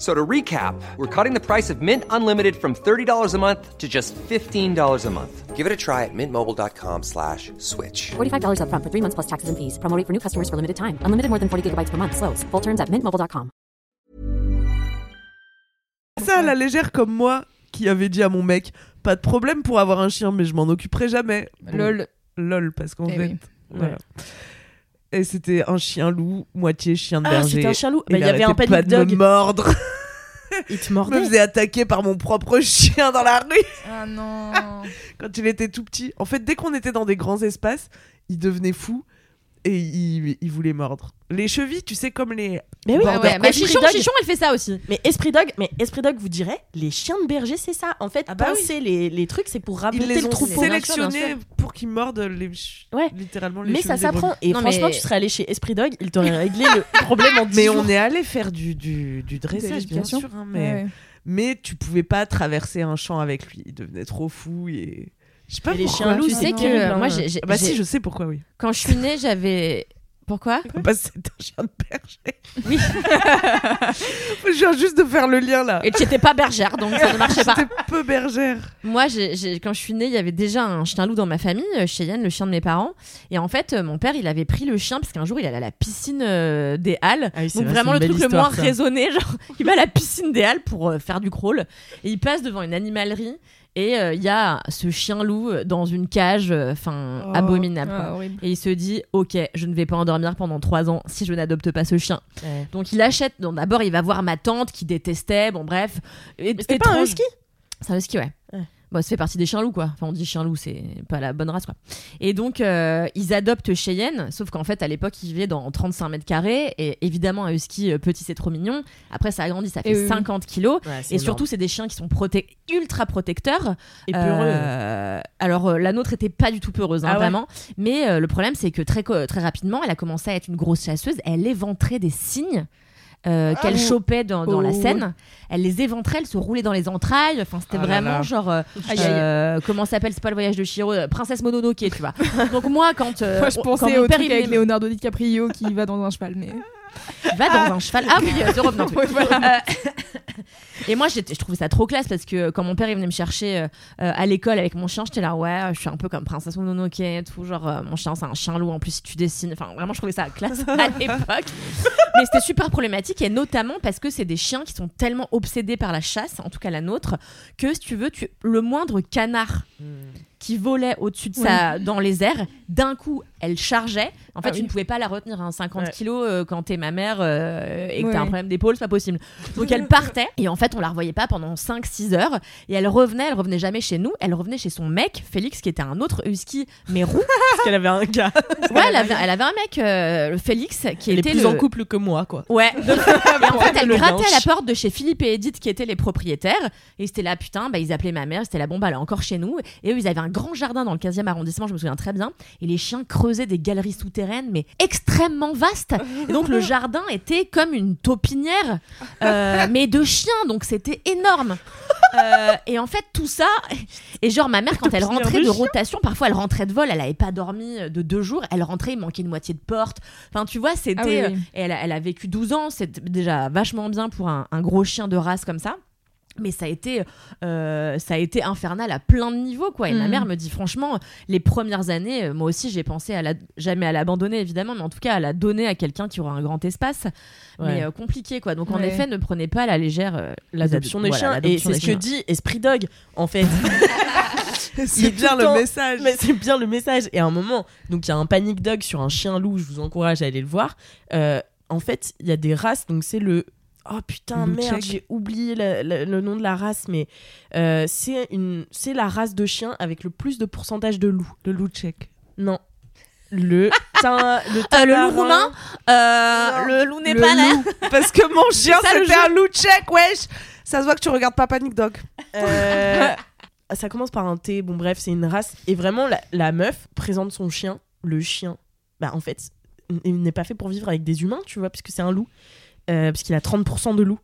So to recap, we're cutting the price of Mint Unlimited from $30 a month to just $15 a month. Give it a try at mintmobile.com slash switch. $45 upfront for three months plus taxes and fees. Promo rate for new customers for limited time. Unlimited more than 40 gigabytes per month. Slows. Full terms at mintmobile.com. ça à la légère comme moi qui avait dit à mon mec pas de problème pour avoir un chien, mais je m'en occuperai jamais. Lol. Lol, parce qu'en Eh fait. oui. Voilà. Et c'était un chien loup, moitié chien de Ah, berger. c'était un chien loup. Bah, il y avait un panic pas de dog. me mordre. Il te Je me mordait. faisait attaquer par mon propre chien dans la rue Ah non. quand il était tout petit. En fait, dès qu'on était dans des grands espaces, il devenait fou et il, il voulait mordre. Les chevilles, tu sais, comme les. Mais oui, Border ouais, bah, Chichon, Dog. Chichon, elle fait ça aussi. Mais Esprit Dog, mais Esprit Dog vous dirait, les chiens de berger, c'est ça. En fait, Ah bah penser les, les trucs, c'est pour Ils raboter les le ont troupeau. bien sélectionnés sûr. pour qu'ils mordent les, ch- Ouais. littéralement les Mais ça chevilles des s'apprend. Et Non, franchement, mais- tu serais allé chez Esprit Dog, il t'aurait réglé le problème en 10 Mais jours. on est allé faire du, du, du dressage, bien l'éducation. sûr. hein, mais, Ouais, ouais. mais tu pouvais pas traverser un champ avec lui. Il devenait trop fou. Et... Je sais pas les pourquoi. chiens loups, Tu sais que euh, moi, j'ai, j'ai- Ah Bah j'ai- si, je sais pourquoi, oui. quand je suis née, j'avais. Pourquoi? Bah, c'est un chien de berger. Oui. je viens juste de faire le lien là. Et tu n'étais pas bergère, donc ça ne marchait pas. J'étais peu bergère. Moi, j'ai- j'ai- quand je suis née, il y avait déjà un chien loup dans ma famille, euh, Cheyenne, le chien de mes parents. Et en fait, euh, mon père, il avait pris le chien parce qu'un jour, il allait à la piscine euh, des Halles. Ah oui, c'est Donc vrai, vraiment c'est le une truc belle le moins histoire, ça. raisonné, genre il va à la piscine des Halles pour euh, faire du crawl et il passe devant une animalerie et euh, il y a ce chien loup dans une cage, enfin Oh, abominable. ah, quoi. Et il se dit, ok, je ne vais pas endormir pendant trois ans si je n'adopte pas ce chien. Ouais. Donc il achète. donc D'abord, il va voir ma tante qui détestait. Bon, bref. C'était pas un husky? C'est un husky, ouais. Ouais. Bon, ça fait partie des chiens loups, quoi. Enfin, on dit chien loup, c'est pas la bonne race, quoi. Et donc, euh, ils adoptent Cheyenne, sauf qu'en fait, à l'époque, il vivait dans 35 mètres carrés. Et évidemment, un husky euh, petit, c'est trop mignon. Après, ça a grandi, ça fait Et oui, oui. 50 kilos. Ouais, Et surtout, c'est des chiens qui sont proté- ultra protecteurs. Et peureux. Euh, alors, la nôtre était pas du tout peureuse, hein, Ah ouais. vraiment. Mais euh, le problème, c'est que très, très rapidement, elle a commencé à être une grosse chasseuse. Elle éventrait des cygnes. Euh, Ah qu'elle bon chopait dans, dans la Oh. Seine, elle les éventrait, elle se roulait dans les entrailles. Enfin, c'était Ah vraiment là. genre, euh, euh, comment s'appelle, c'est pas le voyage de Chiro, euh, Princesse Mononoke, tu vois. Donc moi, quand, Moi, je quand pensais mon au père truc il avec Leonardo DiCaprio qui va dans un cheval, mais. Va dans un cheval. Ah oui, euh, The voilà. Euh, et moi, je trouvais ça trop classe parce que quand mon père il venait me chercher euh, euh, à l'école avec mon chien, j'étais là, ouais, je suis un peu comme Princesse Mononoke et tout. Genre, euh, mon chien, c'est un chien loup. En plus, si tu dessines. Enfin, vraiment, je trouvais ça classe à l'époque. Mais c'était super problématique et notamment parce que c'est des chiens qui sont tellement obsédés par la chasse, en tout cas la nôtre, que si tu veux, tu, le moindre canard qui volait au-dessus de ça dans les airs, d'un coup, elle chargeait. En fait, Ah tu oui. ne pouvais pas la retenir à 50 Ouais. kilos euh, quand t'es ma mère euh, et que Ouais. t'as un problème d'épaule, c'est pas possible. Donc elle partait et en fait, on la revoyait pas pendant 5-6 heures et elle revenait, elle revenait jamais chez nous, elle revenait chez son mec, Félix, qui était un autre husky, mais roux. Parce qu'elle avait un gars. Ouais, elle avait, elle avait un mec, euh, Félix, qui Elle est était plus le... en couple que moi, quoi. Ouais. et en fait, elle Le grattait à la porte de chez Philippe et Edith, qui étaient les propriétaires. Et c'était là, putain, bah, ils appelaient ma mère, c'était la bombe, elle est encore chez nous. Et eux, ils avaient un grand jardin dans le 15e arrondissement, je me souviens très bien. Et les chiens creusaient des galeries mais extrêmement vastes. Et donc, le jardin était comme une taupinière, euh, mais de chiens, donc c'était énorme. Euh, et en fait, tout ça, et genre, ma mère, quand elle rentrait de rotation, parfois elle rentrait de vol, elle avait pas dormi de deux jours, elle rentrait, il manquait une moitié de porte. Enfin, tu vois, c'était. Ah oui, oui. euh, et elle, a- elle a vécu 12 ans, c'est déjà vachement bien pour un, un gros chien de race comme ça. Mais ça a été, euh, ça a été infernal à plein de niveaux, quoi. Et ma Mm. mère me dit franchement, les premières années, euh, moi aussi j'ai pensé à la, jamais à l'abandonner évidemment, mais en tout cas à la donner à quelqu'un qui aura un grand espace. Mais euh, compliqué, quoi. Donc en effet, ne prenez pas à la légère euh, L'adoption des voilà, chiens. Et c'est ce que dit Esprit Dog, en fait. C'est est bien le temps- message. Mais c'est bien le message. Et à un moment, donc il y a un panic dog sur un chien loup, je vous encourage à aller le voir. En fait, il y a des races, donc c'est le. Oh putain, merde, j'ai oublié la- la- le nom de la race, mais euh, c'est une, c'est la race de chien avec le plus de pourcentage de loups. Le loup tchèque. Non. Le, tin- le, Euh, le loup roumain, euh, le loup n'est Le pas là. loup. Parce que mon chien, c'était un loup tchèque, wesh. Ça se voit que tu regardes pas Panic Dog. Euh, ça commence par un T. Bon, bref, c'est une race. Et vraiment, la, la meuf présente son chien. Le chien, bah, en fait, il n'est pas fait pour vivre avec des humains, tu vois, puisque c'est un loup. Euh, parce qu'il a 30% de loup.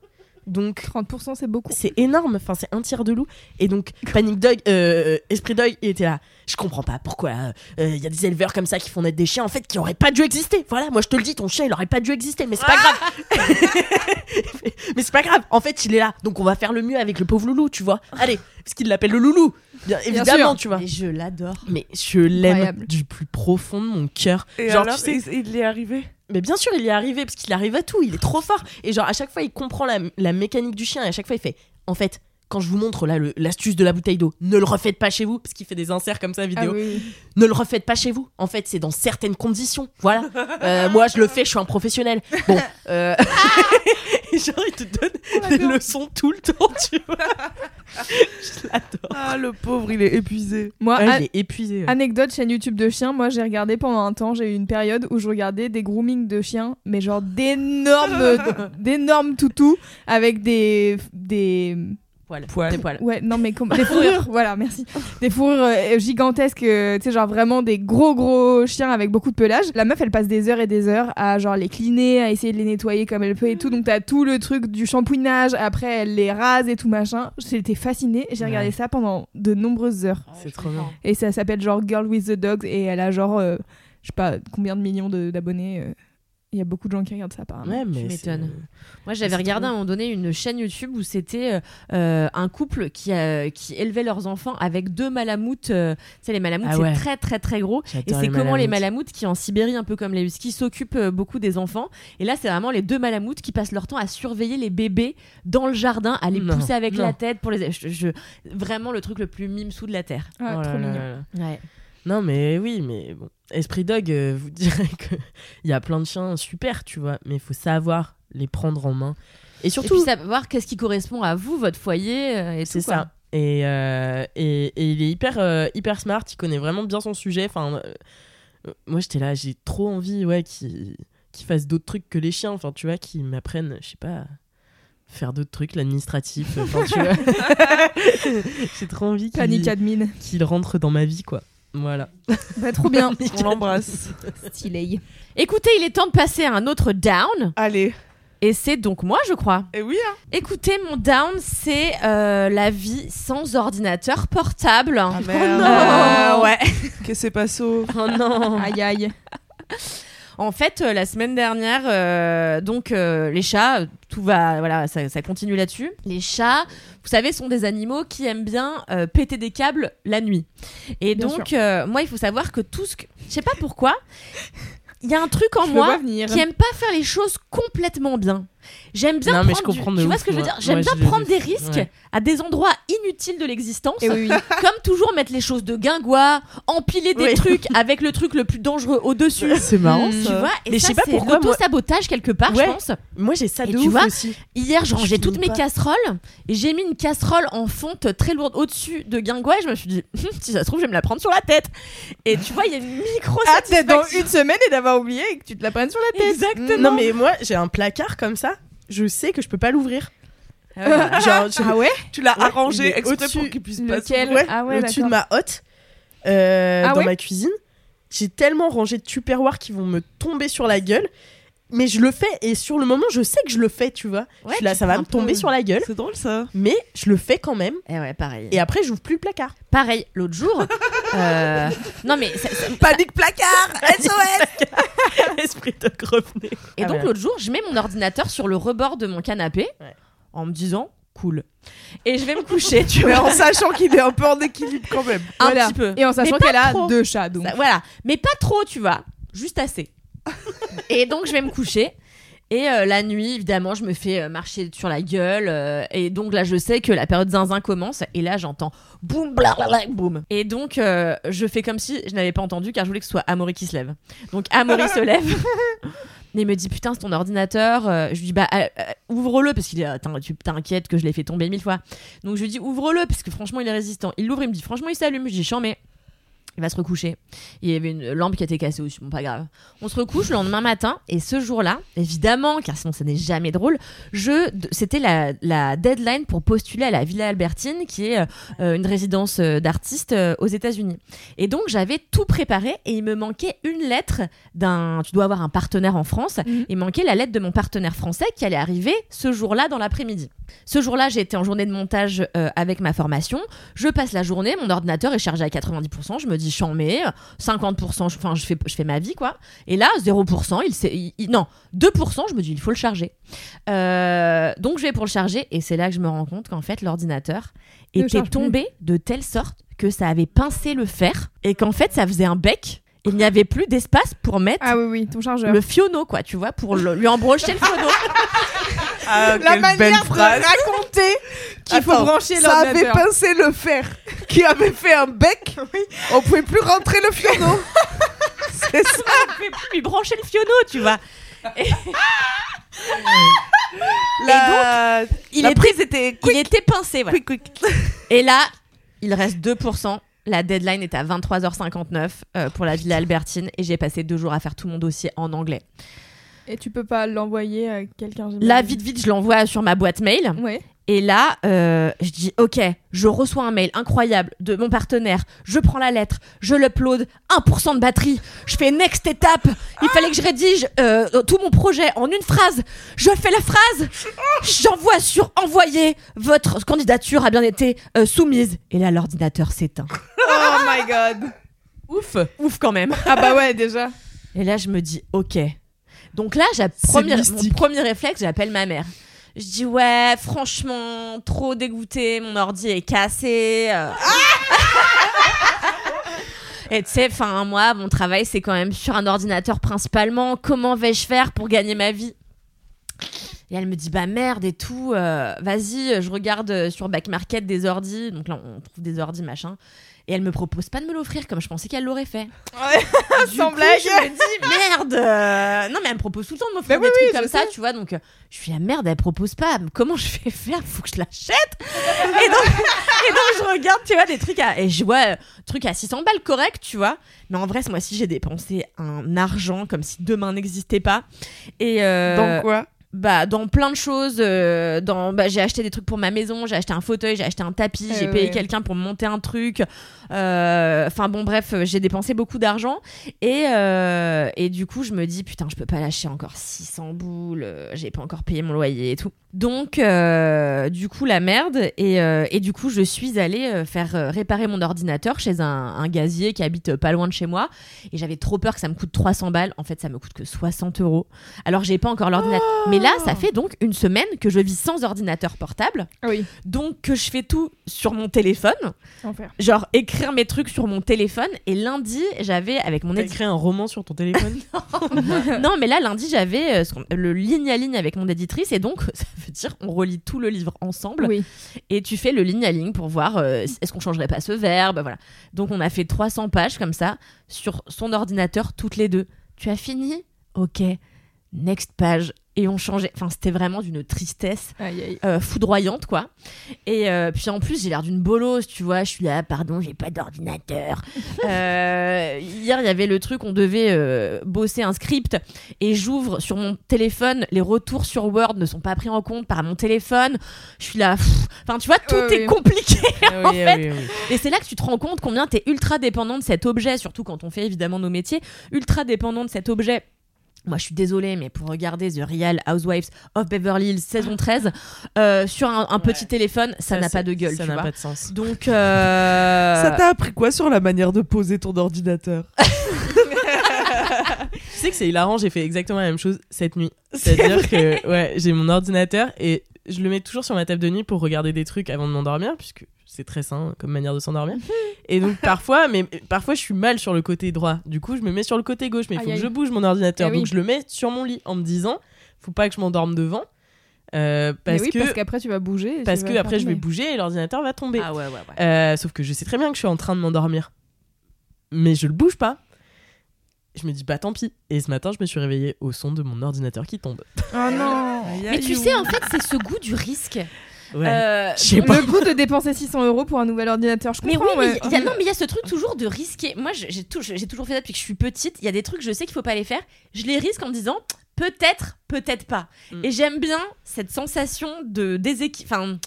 Donc, 30% c'est beaucoup. c'est énorme. Enfin, c'est un tiers de loup. Et donc, Panic Dog, euh, Esprit Dog, il était là. Je comprends pas pourquoi euh, il y a des éleveurs comme ça qui font naître des chiens, en fait, qui auraient pas dû exister. Voilà, moi je te le dis, ton chien, il aurait pas dû exister, mais c'est pas grave. mais c'est pas grave. En fait, il est là. Donc, on va faire le mieux avec le pauvre loulou, tu vois. Allez, parce qu'il l'appelle le loulou. Bien évidemment, sûr. tu vois. Et je l'adore. Mais je l'aime du plus profond de mon cœur. Et Genre, alors, tu sais, il, il est arrivé? mais bien sûr, il y est arrivé parce qu'il arrive à tout. Il est trop fort. Et genre, à chaque fois, il comprend la, la mécanique du chien. Et à chaque fois, il fait En fait, quand je vous montre là le- l'astuce de la bouteille d'eau, ne le refaites pas chez vous. Parce qu'il fait des inserts comme ça Ah vidéo. oui. Ne le refaites pas chez vous. En fait, c'est dans certaines conditions. Voilà. Euh, moi, je le fais, je suis un professionnel. Bon. euh, et genre, il te donne des leçons tout le temps, tu vois. je l'adore. Ah, le pauvre, il est épuisé. Moi, Ouais, an- il est épuisé. ouais. anecdote chaîne YouTube de chiens, moi j'ai regardé pendant un temps, j'ai eu une période où je regardais des groomings de chiens, mais genre d'énormes d'énormes toutous avec des des Poils. Poils. Des poils. Ouais, non mais comment Des fourrures, voilà, merci. Des fourrures euh, gigantesques, euh, tu sais, genre vraiment des gros gros chiens avec beaucoup de pelage. La meuf, elle passe des heures et des heures à genre les cleaner, à essayer de les nettoyer comme elle peut et tout. Donc t'as tout le truc du shampouinage, après elle les rase et tout machin. J'étais fascinée, j'ai regardé ça pendant de nombreuses heures. C'est trop bien. Et ça s'appelle genre Girl with the Dogs et elle a genre, euh, je sais pas combien de millions de- d'abonnés. Il y a beaucoup de gens qui regardent ça apparemment. Ouais, Tu mais m'étonnes. Moi, j'avais regardé à un moment donné une chaîne YouTube où c'était euh, un couple qui, a- qui élevait leurs enfants avec deux malamoutes. euh, tu sais, les malamoutes, Ah c'est très, très, très gros. Et c'est comment les malamoutes. qui, en Sibérie, un peu comme les huskies, s'occupent euh, beaucoup des enfants. Et là, c'est vraiment les deux malamoutes qui passent leur temps à surveiller les bébés dans le jardin, à les Non, pousser avec non. la tête pour les. je- je- Vraiment le truc le plus mimesou de la terre. Ouais, Oh trop là mignon. là là. Ouais. Non, mais oui, mais bon. Esprit Dog euh, vous dirait qu'il y a plein de chiens super, tu vois, mais il faut savoir les prendre en main. Et Et surtout, puis savoir qu'est-ce qui correspond à vous, votre foyer euh, et c'est ça. Et, euh, et, et il est hyper, euh, hyper smart, il connaît vraiment bien son sujet. Enfin, euh, moi, j'étais là, j'ai trop envie ouais, qu'il fasse d'autres trucs que les chiens. Enfin, tu vois, qu'il m'apprenne, je sais pas, faire d'autres trucs, l'administratif. Enfin, tu vois. j'ai trop envie qu'il Panic admin. qu'il rentre dans ma vie, quoi. Voilà. Bah, trop bien. On l'embrasse. Stylé. Écoutez, il est temps de passer à un autre down. Allez. Et c'est donc moi, je crois. Et oui, hein. Écoutez, mon down, c'est euh, la vie sans ordinateur portable. Ah, merde. Euh, ouais. Que c'est pas so. Oh non. Aïe aïe. En fait, euh, la semaine dernière, euh, donc euh, les chats, tout va, voilà, ça, ça continue là-dessus. Les chats, vous savez, sont des animaux qui aiment bien euh, péter des câbles la nuit. Et Bien donc, euh, moi, il faut savoir que tout ce que, je sais pas pourquoi, il y a un truc en Je le moi vois venir. qui aime pas faire les choses complètement bien. J'aime bien Non, mais prendre je comprends du- de tu vois ouf, ce que je veux dire J'aime Ouais, bien je prendre des risques ouais. à des endroits inutiles de l'existence. Et oui, oui. Comme toujours mettre les choses de guingois, empiler des Oui. trucs avec le truc le plus dangereux au-dessus. C'est marrant, Mm. Tu ça. vois Et Mais je ça, sais pas pourquoi, moi- l'auto-sabotage quelque part, Ouais. je pense. Moi, j'ai ça Et de tu ouf vois, aussi. Hier, je Je rangeais finis toutes mes pas. casseroles et j'ai mis une casserole en fonte très lourde au-dessus de guingois et je me suis dit, si ça se trouve, je vais me la prendre sur la tête. Et tu vois, il y a une micro Ah, dans une semaine et d'avoir oublié et que tu te la prennes sur la tête. Exactement. Non, mais moi, j'ai un placard comme ça. Je sais que je peux pas l'ouvrir. Ah, Genre, je- Ah ouais Tu l'as Ouais, arrangé exprès pour qu'il puisse pas Lequel ouais, Ah ouais, au-dessus de ma hotte, euh, Ah dans ma cuisine. J'ai tellement rangé de tupperwares qui vont me tomber sur la gueule. Mais je le fais et sur le moment, je sais que je le fais, tu vois. Ouais, je suis là, ça va me peu- tomber sur la gueule. C'est drôle ça. Mais je le fais quand même. Et ouais, pareil. Et après, j'ouvre plus le placard. Pareil, l'autre jour. euh, Non, mais. ça- ça- Panique placard SOS Esprit de revenez. Et Ah donc ouais. l'autre jour, je mets mon ordinateur sur le rebord de mon canapé Ouais. en me disant cool. Et je vais me coucher, tu Mais vois. en sachant qu'il est un peu en équilibre quand même. Un Voilà. petit peu. Et en sachant Mais qu'elle a trop. deux chats, donc. Ça- voilà, mais pas trop, tu vois, juste assez. Et donc je vais me coucher. Et euh, la nuit, évidemment, je me fais euh, marcher sur la gueule. euh, et donc là, je sais que la période zinzin commence. Et là, j'entends boum, blablabla, boum. Et donc, je fais comme si je n'avais pas entendu car je voulais que ce soit Amaury qui se lève. Donc, Amaury se lève. Et il me dit Putain, c'est ton ordinateur. Je lui dis Bah, ouvre-le parce qu'il est. Attends, tu t'inquiètes que je l'ai fait tomber mille fois. Donc, je lui dis Ouvre-le parce que franchement, il est résistant. Il l'ouvre, il me dit Franchement, il s'allume. Je dis mais il va se recoucher. Il y avait une lampe qui était cassée aussi, bon pas grave. On se recouche le lendemain matin et ce jour-là, évidemment, car sinon ça n'est jamais drôle, je c'était la, la deadline pour postuler à la Villa Albertine, qui est euh, une résidence euh, d'artistes euh, aux États-Unis. Et donc j'avais tout préparé et il me manquait une lettre d'un. Tu dois avoir un partenaire en France. Mhm. Il manquait la lettre de mon partenaire français qui allait arriver ce jour-là dans l'après-midi. Ce jour-là, j'ai été en journée de montage euh, avec ma formation. Je passe la journée, mon ordinateur est chargé à 90%. Je me dis, j'en mets 50%, je- enfin, je fais, je fais ma vie, quoi. Et là, 0%, il, il- il- non, 2%, je me dis, il faut le charger. Euh, donc, je vais pour le charger, et c'est là que je me rends compte qu'en fait, l'ordinateur était plus. tombé de telle sorte que ça avait pincé le fer, et qu'en fait, ça faisait un bec. Il n'y avait plus d'espace pour mettre Ah oui, oui, ton chargeur. le fionneau, quoi, tu vois, pour le- lui embrocher le fionneau. Ah, La manière de raconter qu'il faut brancher Ça avait pincé le fer qui avait fait un bec. On pouvait plus rentrer le fionneau. C'est ça. On pouvait plus lui brancher le fionneau, tu vois. La, il la était- prise était Il était pincé, voilà. quick, quick. Et là, il reste 2%. La deadline est à 23h59 euh, pour la Villa Albertine et j'ai passé deux jours à faire tout mon dossier en anglais. Et tu peux pas l'envoyer à quelqu'un. Là, vite, vite, je l'envoie sur ma boîte mail Ouais. Et là, euh, je dis ok, je reçois un mail incroyable de mon partenaire, je prends la lettre, je l'upload, 1% de batterie, je fais next étape, il fallait que je rédige euh, tout mon projet en une phrase, je fais la phrase, j'envoie sur envoyer, votre candidature a bien été euh, soumise. Et là, l'ordinateur s'éteint. Oh my god. Ouf. Ouf quand même. Ah bah ouais, déjà. Et là, je me dis, ok. Donc là, j'ai premier, mon premier réflexe, j'appelle ma mère. Je dis, ouais, franchement, trop dégoûté, mon ordi est cassé. euh. Et tu sais, enfin, moi, mon travail, c'est quand même sur un ordinateur principalement. Comment vais-je faire pour gagner ma vie? Et elle me dit bah merde et tout, euh, vas-y, je regarde euh, sur Back Market des ordis, donc là on trouve des ordis machin, et elle me propose pas de me l'offrir comme je pensais qu'elle l'aurait fait. Du Sans coup, blague. Je me dis merde. euh, Non mais elle me propose tout le temps de m'offrir Bah des oui, trucs oui, comme ça, sais. tu vois. Donc euh, je suis la merde, elle propose pas. Comment je vais faire? Faut que je l'achète. et, donc, et donc je regarde, tu vois, des trucs à et je vois euh, trucs à 600 balles correct, tu vois. Mais en vrai, ce mois-ci j'ai dépensé un argent comme si demain n'existait pas. Et euh, Dans quoi? Bah dans plein de choses euh, dans bah, j'ai acheté des trucs pour ma maison j'ai acheté un fauteuil j'ai acheté un tapis Eh j'ai payé ouais. quelqu'un pour monter un truc enfin bon bref euh, j'ai dépensé beaucoup d'argent et euh, et du coup je me dis putain je peux pas lâcher encore 600 boules euh, j'ai pas encore payé mon loyer et tout. Donc euh, du coup la merde et, euh, et du coup je suis allée euh, faire euh, réparer mon ordinateur chez un, un gazier qui habite euh, pas loin de chez moi et j'avais trop peur que ça me coûte 300 balles. En fait ça me coûte que 60 euros. Alors j'ai pas encore l'ordinateur mais là ça fait donc une semaine que je vis sans ordinateur portable. Ah oui, donc que je fais tout sur mon téléphone. Enfer. genre écrire mes trucs sur mon téléphone et lundi j'avais avec mon éditeur écrit un roman sur ton téléphone non. Mais là lundi j'avais euh, le ligne à ligne avec mon éditrice et donc ça veut dire on relit tout le livre ensemble Oui. et tu fais le ligne à ligne pour voir euh, est-ce qu'on changerait pas ce verbe voilà. Donc on a fait 300 pages comme ça sur son ordinateur toutes les deux. Tu as fini? Ok. Next page et on changeait enfin c'était vraiment d'une tristesse Aïe, aïe. euh, foudroyante quoi et euh, puis en plus j'ai l'air d'une bolosse tu vois je suis là pardon j'ai pas d'ordinateur Euh, hier il y avait le truc on devait bosser un script et j'ouvre sur mon téléphone les retours sur Word ne sont pas pris en compte par mon téléphone je suis là pff. enfin tu vois tout Ouais, est oui. compliqué Ah en oui, fait ah ah et c'est là que tu te rends compte combien t'es ultra dépendant de cet objet, surtout quand on fait évidemment nos métiers, ultra dépendant de cet objet. Moi, je suis désolée, mais pour regarder The Real Housewives of Beverly Hills saison 13 euh, sur un, un petit téléphone, ça, n'a pas de gueule, Ça tu n'a vois. pas de sens. Donc, euh, Ça t'a appris quoi sur la manière de poser ton ordinateur? Tu sais que c'est hilarant, j'ai fait exactement la même chose cette nuit. C'est-à-dire que ouais, j'ai mon ordinateur et je le mets toujours sur ma table de nuit pour regarder des trucs avant de m'endormir, puisque c'est très sain comme manière de s'endormir. Et donc parfois, mais parfois je suis mal sur le côté droit. Du coup, je me mets sur le côté gauche, mais il faut Aïe, que aïe. je bouge mon ordinateur. Eh oui. Donc je le mets sur mon lit en me disant, faut pas que je m'endorme devant. euh, parce oui, que parce qu'après tu vas bouger. parce que après je vais bouger et l'ordinateur va tomber. Ah ouais, ouais, ouais. Euh, sauf que je sais très bien que je suis en train de m'endormir. Mais je le bouge pas. Je me dis, bah tant pis. Et ce matin, je me suis réveillée au son de mon ordinateur qui tombe. Oh non Mais tu sais, en fait, c'est ce goût du risque. Ouais. Euh. Le goût de dépenser 600 euros pour un nouvel ordinateur, je Mais oui, comprends. mais ouais. il y a, non, mais il y a ce truc toujours de risquer. Moi, j'ai tou- j'ai toujours fait ça depuis que je suis petite. Il y a des trucs, je sais qu'il faut pas les faire. Je les risque en me disant peut-être, peut-être pas. Mm. Et j'aime bien cette sensation de déséquilibre. Enfin,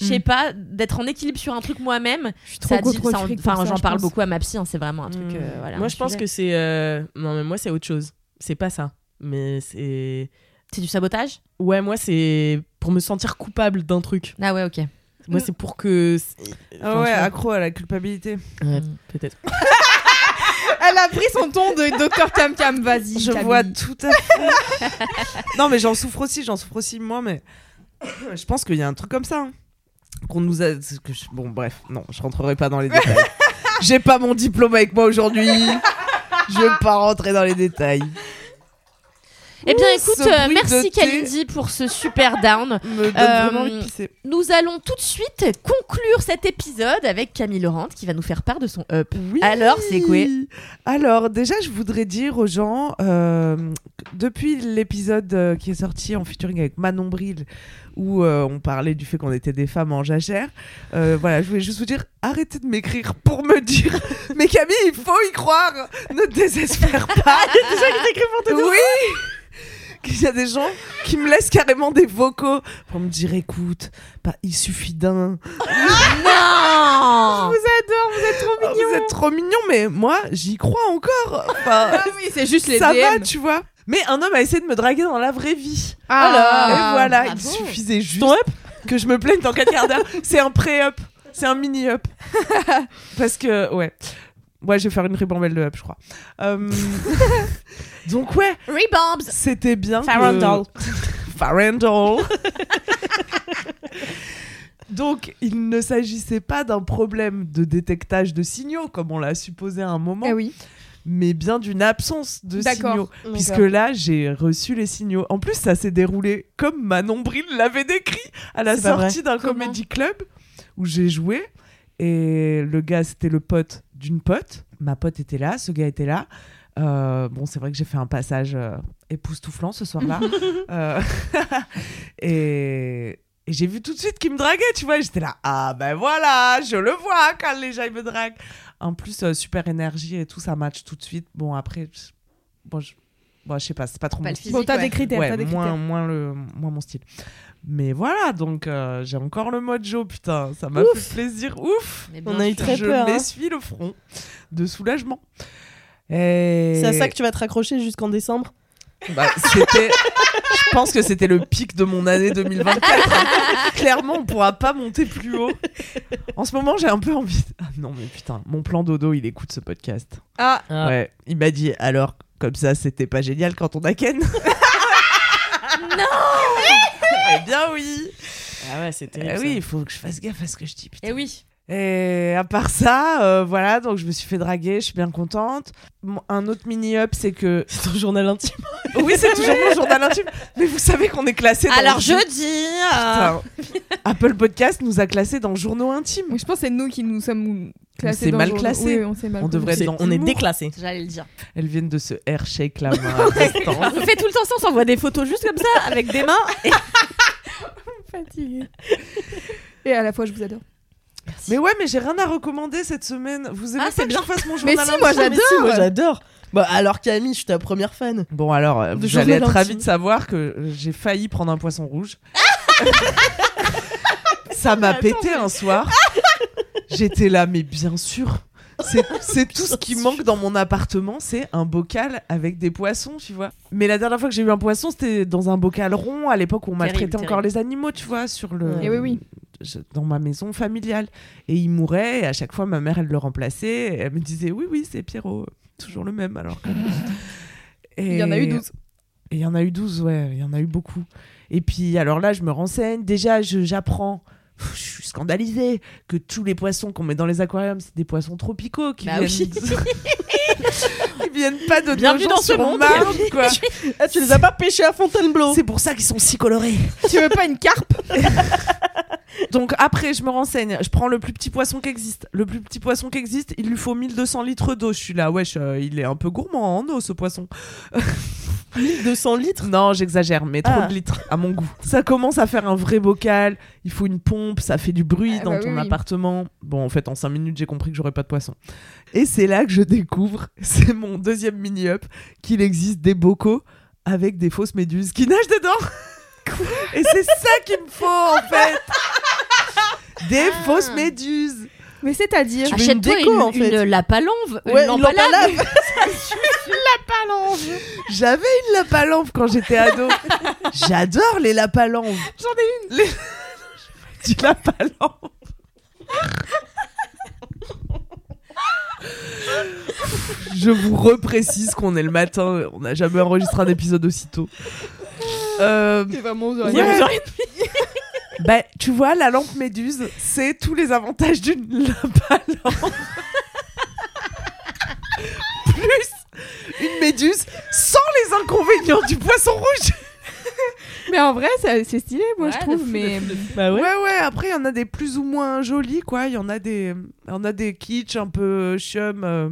je sais Mm. pas, d'être en équilibre sur un truc moi-même. Je suis trop Ça Enfin, j'en je parle pense. beaucoup à ma psy. hein, c'est vraiment un truc. Mm. euh, voilà, moi, je pense sujet. que c'est. euh, Non, mais moi, c'est autre chose. C'est pas ça. Mais c'est. c'est du sabotage? Ouais, moi, c'est pour me sentir coupable d'un truc. Ah ouais, ok. Moi, c'est pour que. Ah Enfin, ouais, vois. accro à la culpabilité. Ouais, Mm. peut-être. Elle a pris son ton de Dr Cam Cam, vas-y. Je Camille. vois tout à fait. non, mais j'en souffre aussi, j'en souffre aussi moi, mais je pense qu'il y a un truc comme ça. hein. Qu'on nous a. que je- Bon, bref, non, je rentrerai pas dans les détails. J'ai pas mon diplôme avec moi aujourd'hui. Je vais pas rentrer dans les détails. Eh bien, écoute, euh, merci Kalindi pour ce super down. Me donne Euh, vraiment envie de pisser. Nous allons tout de suite conclure cet épisode avec Camille Laurent qui va nous faire part de son up. Oui. Alors, c'est quoi? Alors, déjà, je voudrais dire aux gens, euh, depuis l'épisode euh, qui est sorti en featuring avec Manon Bril, où euh, on parlait du fait qu'on était des femmes en jachère, euh, voilà, je voulais juste vous dire, arrêtez de m'écrire pour me dire, mais Camille, il faut y croire, ne désespère pas. Déjà qui t'écrit pour te dire Oui qu'il y a des gens qui me laissent carrément des vocaux pour me dire écoute, bah, il suffit d'un. Non Je vous adore, vous êtes trop Oh, mignons. vous êtes trop mignons, mais moi, j'y crois encore. Enfin, Ah oui, c'est juste les ça va, DM. tu vois. Mais un homme a essayé de me draguer dans la vraie vie. Ah, Et voilà, il bravo. suffisait juste Ton up? que je me plaigne dans 4 quarts d'heure. C'est un pré-up, c'est un mini-up. Parce que, ouais. Ouais, je vais faire une ribambelle de up, je crois. Euh, Donc, ouais, Rebombs c'était bien. que- Farandole. Farandole. Donc, il ne s'agissait pas d'un problème de détectage de signaux, comme on l'a supposé à un moment, oui. mais bien d'une absence de signaux. Puisque là, j'ai reçu les signaux. En plus, ça s'est déroulé comme Manon Bril l'avait décrit à la sortie d'un comédie club où j'ai joué. Et le gars, c'était le pote d'une pote. Ma pote était là, ce gars était là. Euh, bon, c'est vrai que j'ai fait un passage euh, époustouflant ce soir-là. Euh, et et j'ai vu tout de suite qu'il me draguait, tu vois. J'étais là, ah ben voilà, je le vois quand les gens ils me draguent. En plus, euh, super énergie et tout, ça match tout de suite. Bon, après, je- bon, je, bon, je sais pas, c'est pas trop Pas mon le style. Bon, t'as ouais. des critères, Ouais, t'as des moins, critères. moins, le, moins mon style. Mais voilà, donc euh, j'ai encore le mojo, putain, ça m'a fait plaisir. Ouf Mais On bien a eu très Je peur. hein. m'essuie le front de soulagement. Et... C'est à ça que tu vas te raccrocher jusqu'en décembre? Bah, c'était. Je pense que c'était le pic de mon année 2024. hein. Clairement, on pourra pas monter plus haut. En ce moment, j'ai un peu envie. Ah non, mais putain, mon plan dodo, il écoute ce podcast. Ah, Ouais, il m'a dit alors, comme ça, c'était pas génial quand on a Ken? Non Eh bien oui Ah ouais, c'est Eh terrible. oui, il faut que je fasse gaffe à ce que je dis, putain. Eh oui. Et à part ça, euh, voilà, donc je me suis fait draguer, je suis bien contente. Un autre mini-up, c'est que. C'est ton journal intime. Oui, c'est toujours mon journal intime. Mais vous savez qu'on est classé dans. Alors je dis... euh. Apple Podcast nous a classés dans journaux intimes. je pense que c'est nous qui nous sommes classés. dans mal. Oui, on s'est mal On devrait classés. être dans On est déclassé. J'allais le dire. Elles viennent de se air shake la main. On fait tout le temps ça, on s'envoie des photos juste comme ça, avec des mains. Et... fatiguée. Et à la fois, je vous adore. mais ouais, mais j'ai rien à recommander cette semaine. Vous aimez Ah, pas que bien. je fasse mon Mais journal si, moi, Mais si, moi j'adore. Bah alors Camille, je suis ta première fan. Bon alors, euh, allez être ravis intime. de savoir que j'ai failli prendre un poisson rouge. Ça m'a pété un soir. J'étais là, mais bien sûr. C'est tout ce qui manque dans mon appartement, c'est un bocal avec des poissons, tu vois. Mais la dernière fois que j'ai eu un poisson, c'était dans un bocal rond, à l'époque où on maltraitait encore les animaux, tu vois, sur le... Et oui, dans ma maison familiale. Et il mourait, et à chaque fois, ma mère, elle le remplaçait. Et elle me disait, oui, oui, c'est Pierrot. Toujours le même, alors. Et- Il y en a eu 12. Et il y en a eu 12, ouais, il y en a eu beaucoup. Et puis, alors là, je me renseigne. Déjà, je- j'apprends. Je suis scandalisée que tous les poissons qu'on met dans les aquariums, c'est des poissons tropicaux qui Bah viennent. oui. Ils viennent pas de Bienvenue dans ce sur monde. Quoi. Ah, tu les as pas pêchés à Fontainebleau C'est pour ça qu'ils sont si colorés. tu veux pas une carpe? Donc après, je me renseigne. Je prends le plus petit poisson qui existe. Le plus petit poisson qui existe, il lui faut 1200 litres d'eau. Je suis là, wesh, euh, il est un peu gourmand en eau, ce poisson. 1200 litres? Non, j'exagère, mais trop Ah. de litres à mon goût. Ça commence à faire un vrai bocal. Il faut une pompe, ça fait du bruit Ah dans bah ton oui, oui. appartement. Bon, en fait, en 5 minutes, j'ai compris que j'aurais pas de poisson. Et c'est là que je découvre, c'est mon deuxième mini-up, qu'il existe des bocaux avec des fausses méduses qui nagent dedans. Et c'est ça qu'il me faut, en fait. Des Ah. fausses méduses. Mais c'est-à-dire. Une Achète-toi déco, une, en fait. une lapalampe. Ouais, une une lave. J'avais une lapalampe quand j'étais ado. J'adore les lapalampes. J'en ai une. Les... du lapalampe. Je vous reprécise qu'on est le matin, on n'a jamais enregistré un épisode aussitôt. Euh, C'est vraiment Ouais. ouais. bah, tu vois, la lampe méduse, c'est tous les avantages d'une lapalampe. Plus une méduse sans les inconvénients du poisson rouge. Mais en vrai, c'est stylé, moi, Ouais, je trouve. mais Bah Ouais, ouais. ouais, après, il y en a des plus ou moins jolis, quoi. Il y en a des, il y en a des kitsch un peu chum. euh,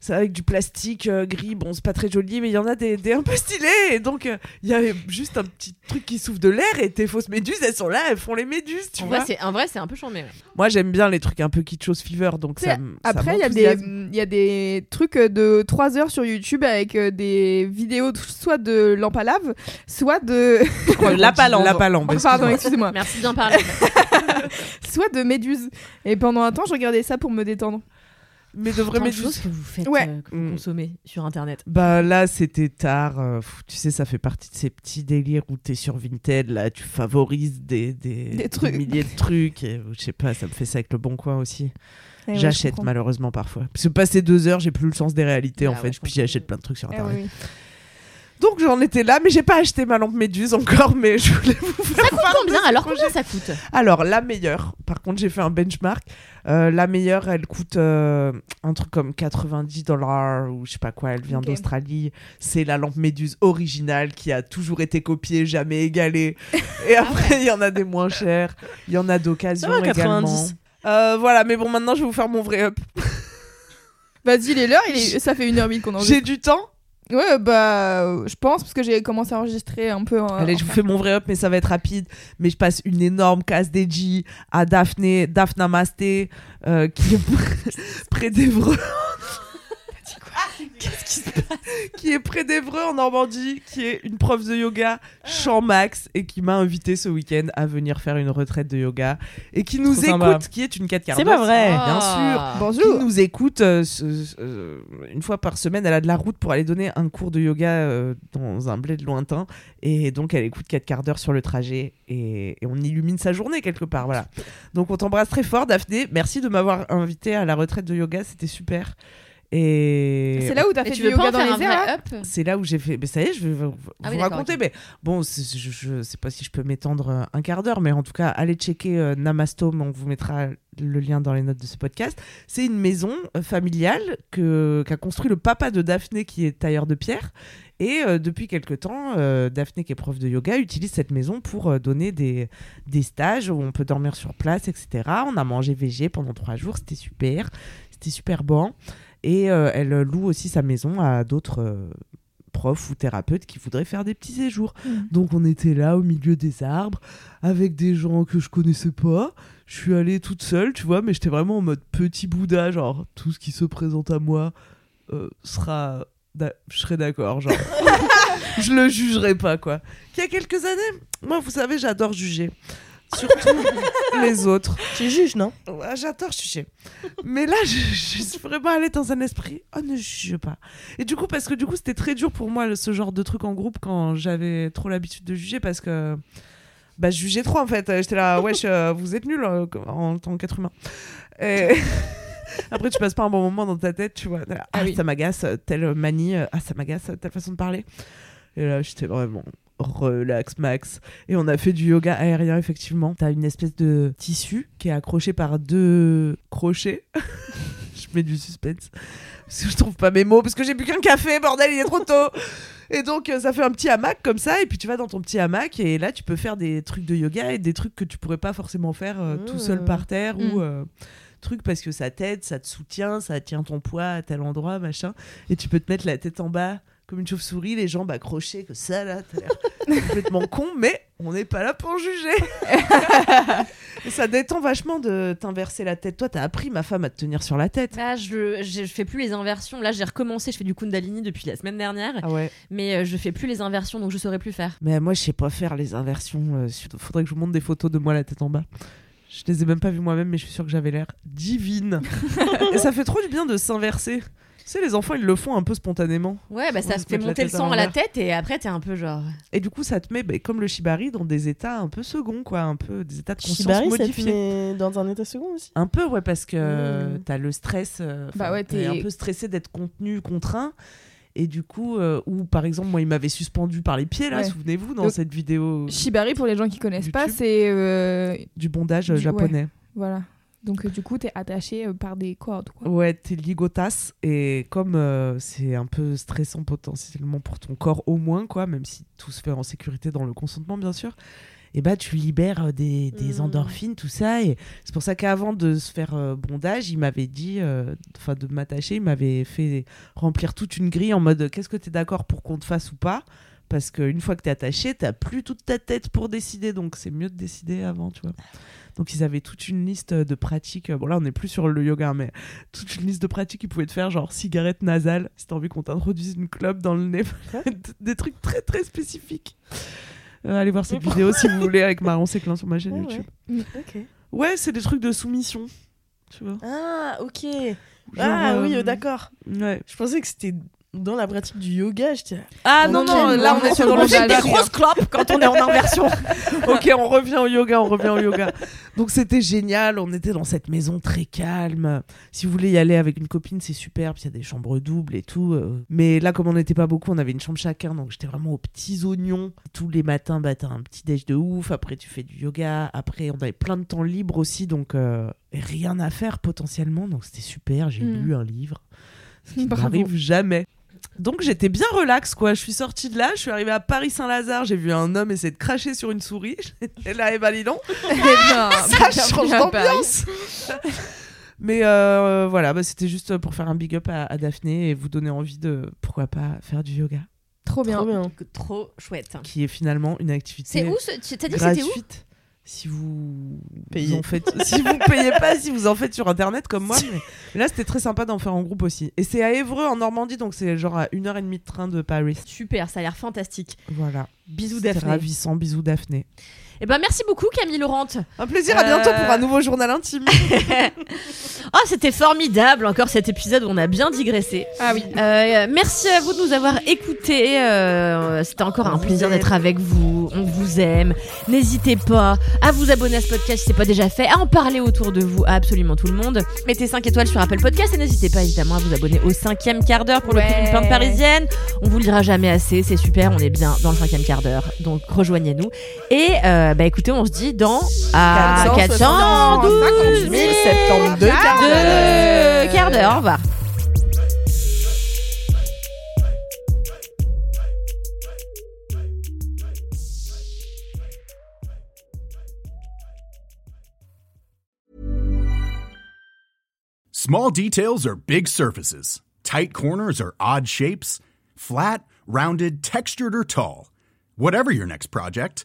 c'est avec du plastique euh, gris. Bon, c'est pas très joli, mais il y en a des, des un peu stylés. Et donc, euh, il y avait juste un petit truc qui souffle de l'air et tes fausses méduses, elles sont là, elles font les méduses, tu En vois. vrai, c'est en vrai, c'est un peu chambé. Moi, j'aime bien les trucs un peu kitschos fever, donc ça. Après, il y, a des- m'enthousiasme. il y a des trucs de 3 heures sur YouTube avec euh, des vidéos soit de lampe à lave, soit de. La palambe. La palambe, Pardon, excuse-moi. excusez-moi. Merci de bien parler. soit de méduses. Et pendant un temps, je regardais ça pour me détendre. Mais de de méduses. choses que vous faites, Ouais. euh, que vous consommez sur internet. Bah là, c'était tard. euh, tu sais, ça fait partie de ces petits délires où t'es sur Vinted, là, tu favorises des, des, Des trucs. milliers de trucs. Et, je sais pas, ça me fait ça avec le Bon Coin aussi. Eh ouais, J'achète malheureusement parfois. Parce que passer deux heures, j'ai plus le sens des réalités en Ah fait. ouais, puis j'achète plein de trucs sur Eh internet. oui. Donc j'en étais là, mais j'ai pas acheté ma lampe Méduse encore, mais je voulais vous faire Ça coûte part combien de ce alors projet. Combien ça coûte Alors, la meilleure, par contre, j'ai fait un benchmark. Euh, la meilleure, elle coûte euh, un truc comme 90 dollars ou je sais pas quoi. Elle vient d'Australie. C'est la lampe Méduse originale qui a toujours été copiée, jamais égalée. Et après, il y en a des moins chères. Il y en a d'occasion également. 90. Euh, voilà, mais bon, maintenant, je vais vous faire mon vrai up. Vas-y, il est l'heure, il est- ça fait une heure huit qu'on enregistre. J'ai du temps Ouais, bah, euh, je pense, parce que j'ai commencé à enregistrer un peu. en- Allez, je vous fais mon vrai up, mais ça va être rapide. Mais je passe une énorme casse DJ à Daphné, Daphna Masté, euh, qui est près d'Evreux. Qu'est-ce qui se passe? Qui est près d'Evreux en Normandie, qui est une prof de yoga, champ max, et qui m'a invité ce week-end à venir faire une retraite de yoga. Et qui nous écoute, sympa. qui est une 4 quarts C'est pas vrai. Bien Ah. sûr. Bonjour. Qui nous écoute euh, ce- euh, une fois par semaine. Elle a de la route pour aller donner un cours de yoga euh, dans un bled lointain. Et donc, elle écoute 4 quarts d'heure sur le trajet. Et, et on illumine sa journée quelque part. Voilà. Donc, on t'embrasse très fort, Daphné. Merci de m'avoir invité à la retraite de yoga. C'était super. Et C'est là où t'as fait tu du yoga dans les airs, c'est là où j'ai fait. Mais ça y est, je vais vous, Ah vous oui, d'accord, raconter. Mais bon, je, je sais pas si je peux m'étendre euh, un quart d'heure, mais en tout cas, allez checker euh, Namastome. On vous mettra le lien dans les notes de ce podcast. C'est une maison euh, familiale que qu'a construit le papa de Daphné, qui est tailleur de pierre. Et euh, depuis quelque temps, euh, Daphné, qui est prof de yoga, utilise cette maison pour euh, donner des, des stages où on peut dormir sur place, etc. On a mangé végé pendant trois jours, c'était super. C'était super bon. Et euh, elle loue aussi sa maison à d'autres euh, profs ou thérapeutes qui voudraient faire des petits séjours. Donc on était là au milieu des arbres avec des gens que je connaissais pas. Je suis allée toute seule, tu vois, mais j'étais vraiment en mode petit Bouddha, genre tout ce qui se présente à moi euh, sera. Je serai d'accord, genre. je le jugerai pas, quoi. Il y a quelques années, moi, vous savez, j'adore juger. Surtout les autres. Tu juges, non? Ouais, J'adore juger. Mais là, je, je suis vraiment allée dans un esprit. Oh, ne juge pas. Et du coup, parce que du coup, c'était très dur pour moi, ce genre de truc en groupe, quand j'avais trop l'habitude de juger, parce que. Bah, je jugeais trop en fait. J'étais là, wesh, euh, vous êtes nuls euh, en tant qu'être humain. Et. Après, tu passes pas un bon moment dans ta tête, tu vois. Ah, Ah oui. ça m'agace, euh, telle manie. euh, Ah, ça m'agace, euh, telle façon de parler. Et là, j'étais vraiment relax max. Et on a fait du yoga aérien, effectivement. T'as une espèce de tissu qui est accroché par deux crochets. je mets du suspense. Parce que je trouve pas mes mots, parce que j'ai bu qu'un café, bordel, il est trop tôt. Et donc, euh, ça fait un petit hamac comme ça, et puis tu vas dans ton petit hamac, et là, tu peux faire des trucs de yoga et des trucs que tu pourrais pas forcément faire euh, tout seul Mmh. par terre Mmh. ou. euh, truc parce que ça t'aide, ça te soutient, ça tient ton poids à tel endroit, machin. Et tu peux te mettre la tête en bas comme une chauve-souris, les jambes accrochées, que ça là, t'as l'air complètement con, mais on n'est pas là pour juger. Et ça détend vachement de t'inverser la tête. Toi, t'as appris ma femme à te tenir sur la tête. Là, je, je, je fais plus les inversions. Là, j'ai recommencé. Je fais du Kundalini depuis la semaine dernière. Ah ouais. Mais euh, je fais plus les inversions, donc je saurais plus faire. Mais moi, je sais pas faire les inversions. euh, faudrait que je vous montre des photos de moi la tête en bas. Je les ai même pas vues moi-même, mais je suis sûre que j'avais l'air divine. Et ça fait trop du bien de s'inverser. Tu sais, les enfants, ils le font un peu spontanément. Ouais, bah ça se fait monter le sang à la tête et après t'es un peu genre. Et du coup, ça te met, bah, comme le shibari, dans des états un peu seconds, quoi. Un peu des états de conscience Shibari, ça te modifiés. met dans un état second aussi Un peu, ouais, parce que Mm. t'as le stress. euh, Bah ouais, t'es un peu stressé d'être contenu, contraint. Et du coup, euh, ou par exemple, moi, il m'avait suspendu par les pieds, là, Ouais. souvenez-vous, dans Donc, cette vidéo Shibari, pour les gens qui connaissent pas, c'est. euh, du bondage du- ouais. japonais. Voilà. Donc, euh, du coup, t'es attaché euh, par des cordes. Quoi. Ouais, t'es ligotas et comme euh, c'est un peu stressant potentiellement pour ton corps au moins, quoi, même si tout se fait en sécurité dans le consentement, bien sûr. et bah tu libères des, des Mm. endorphines, tout ça. Et c'est pour ça qu'avant de se faire euh, bondage, il m'avait dit, euh, enfin de m'attacher, il m'avait fait remplir toute une grille en mode qu'est-ce que tu es d'accord pour qu'on te fasse ou pas? Parce qu'une fois que t'es attaché, t'as plus toute ta tête pour décider, donc c'est mieux de décider avant, tu vois. Donc ils avaient toute une liste de pratiques. Bon là on n'est plus sur le yoga, mais toute une liste de pratiques qu'ils pouvaient te faire, genre cigarette nasale, si t'as envie qu'on t'introduise une clope dans le nez, des trucs très très spécifiques. Euh, allez voir cette vidéo si vous voulez avec Marron Séclin sur ma chaîne Ah ouais. YouTube. Ouais, c'est des trucs de soumission, tu vois. Ah, ok. Genre, ah oui, euh, d'accord. Ouais. Je pensais que c'était dans la pratique du yoga. J'étais. Ah non, non, là on est sur le fait des grosses clopes quand on est en inversion. ok, on revient au yoga, on revient au yoga. Donc c'était génial, on était dans cette maison très calme. Si vous voulez y aller avec une copine, c'est super, puis il y a des chambres doubles et tout. euh. Mais là, comme on n'était pas beaucoup, on avait une chambre chacun, donc j'étais vraiment aux petits oignons. Tous les matins, bah, t'as un petit déj de ouf, après tu fais du yoga, après on avait plein de temps libre aussi, donc euh, rien à faire potentiellement, donc c'était super, j'ai Mm. lu un livre. Ce qui n'arrive jamais. Donc j'étais bien relax quoi. Je suis sortie de là, je suis arrivée à Paris Saint-Lazare, j'ai vu un homme essayer de cracher sur une souris. J'étais là et bah dis donc, bien, ça change d'ambiance. Mais euh, voilà, bah, c'était juste pour faire un big up à, à Daphné et vous donner envie de pourquoi pas faire du yoga, Trop bien. Trop bien. Trop chouette. qui est finalement une activité C'est où ce- tu- T'as dit que c'était où? Si vous Payez. en faites, si vous payez pas, si vous en faites sur internet comme moi. Mais, là, c'était très sympa d'en faire en groupe aussi. Et c'est à Évreux en Normandie, donc c'est genre à une heure et demie de train de Paris. Super, ça a l'air fantastique. Voilà. Bisous Daphné. ravissant, bisous Daphné. Et ben merci beaucoup Camille Laurent. Un plaisir, à bientôt Euh, pour un nouveau journal intime. Oh, c'était formidable encore cet épisode où on a bien digressé. Ah oui. Euh, merci à vous de nous avoir écoutés. Euh, c'était encore un plaisir d'être avec vous. On vous aime. N'hésitez pas à vous abonner à ce podcast si c'est pas déjà fait, à en parler autour de vous à absolument tout le monde. Mettez 5 étoiles sur Apple Podcast et n'hésitez pas évidemment à vous abonner au cinquième quart d'heure pour le prix d'une Ouais. plainte parisienne. On vous le dira jamais assez, c'est super. On est bien dans le cinquième quart d'heure. Donc rejoignez-nous. Et euh, bah écoutez, on se dit dans à 412 1072 quarts deux quarts d'heure. Au revoir. Small details are big surfaces. Tight corners are odd shapes. Flat, rounded, textured, or tall. Whatever your next project,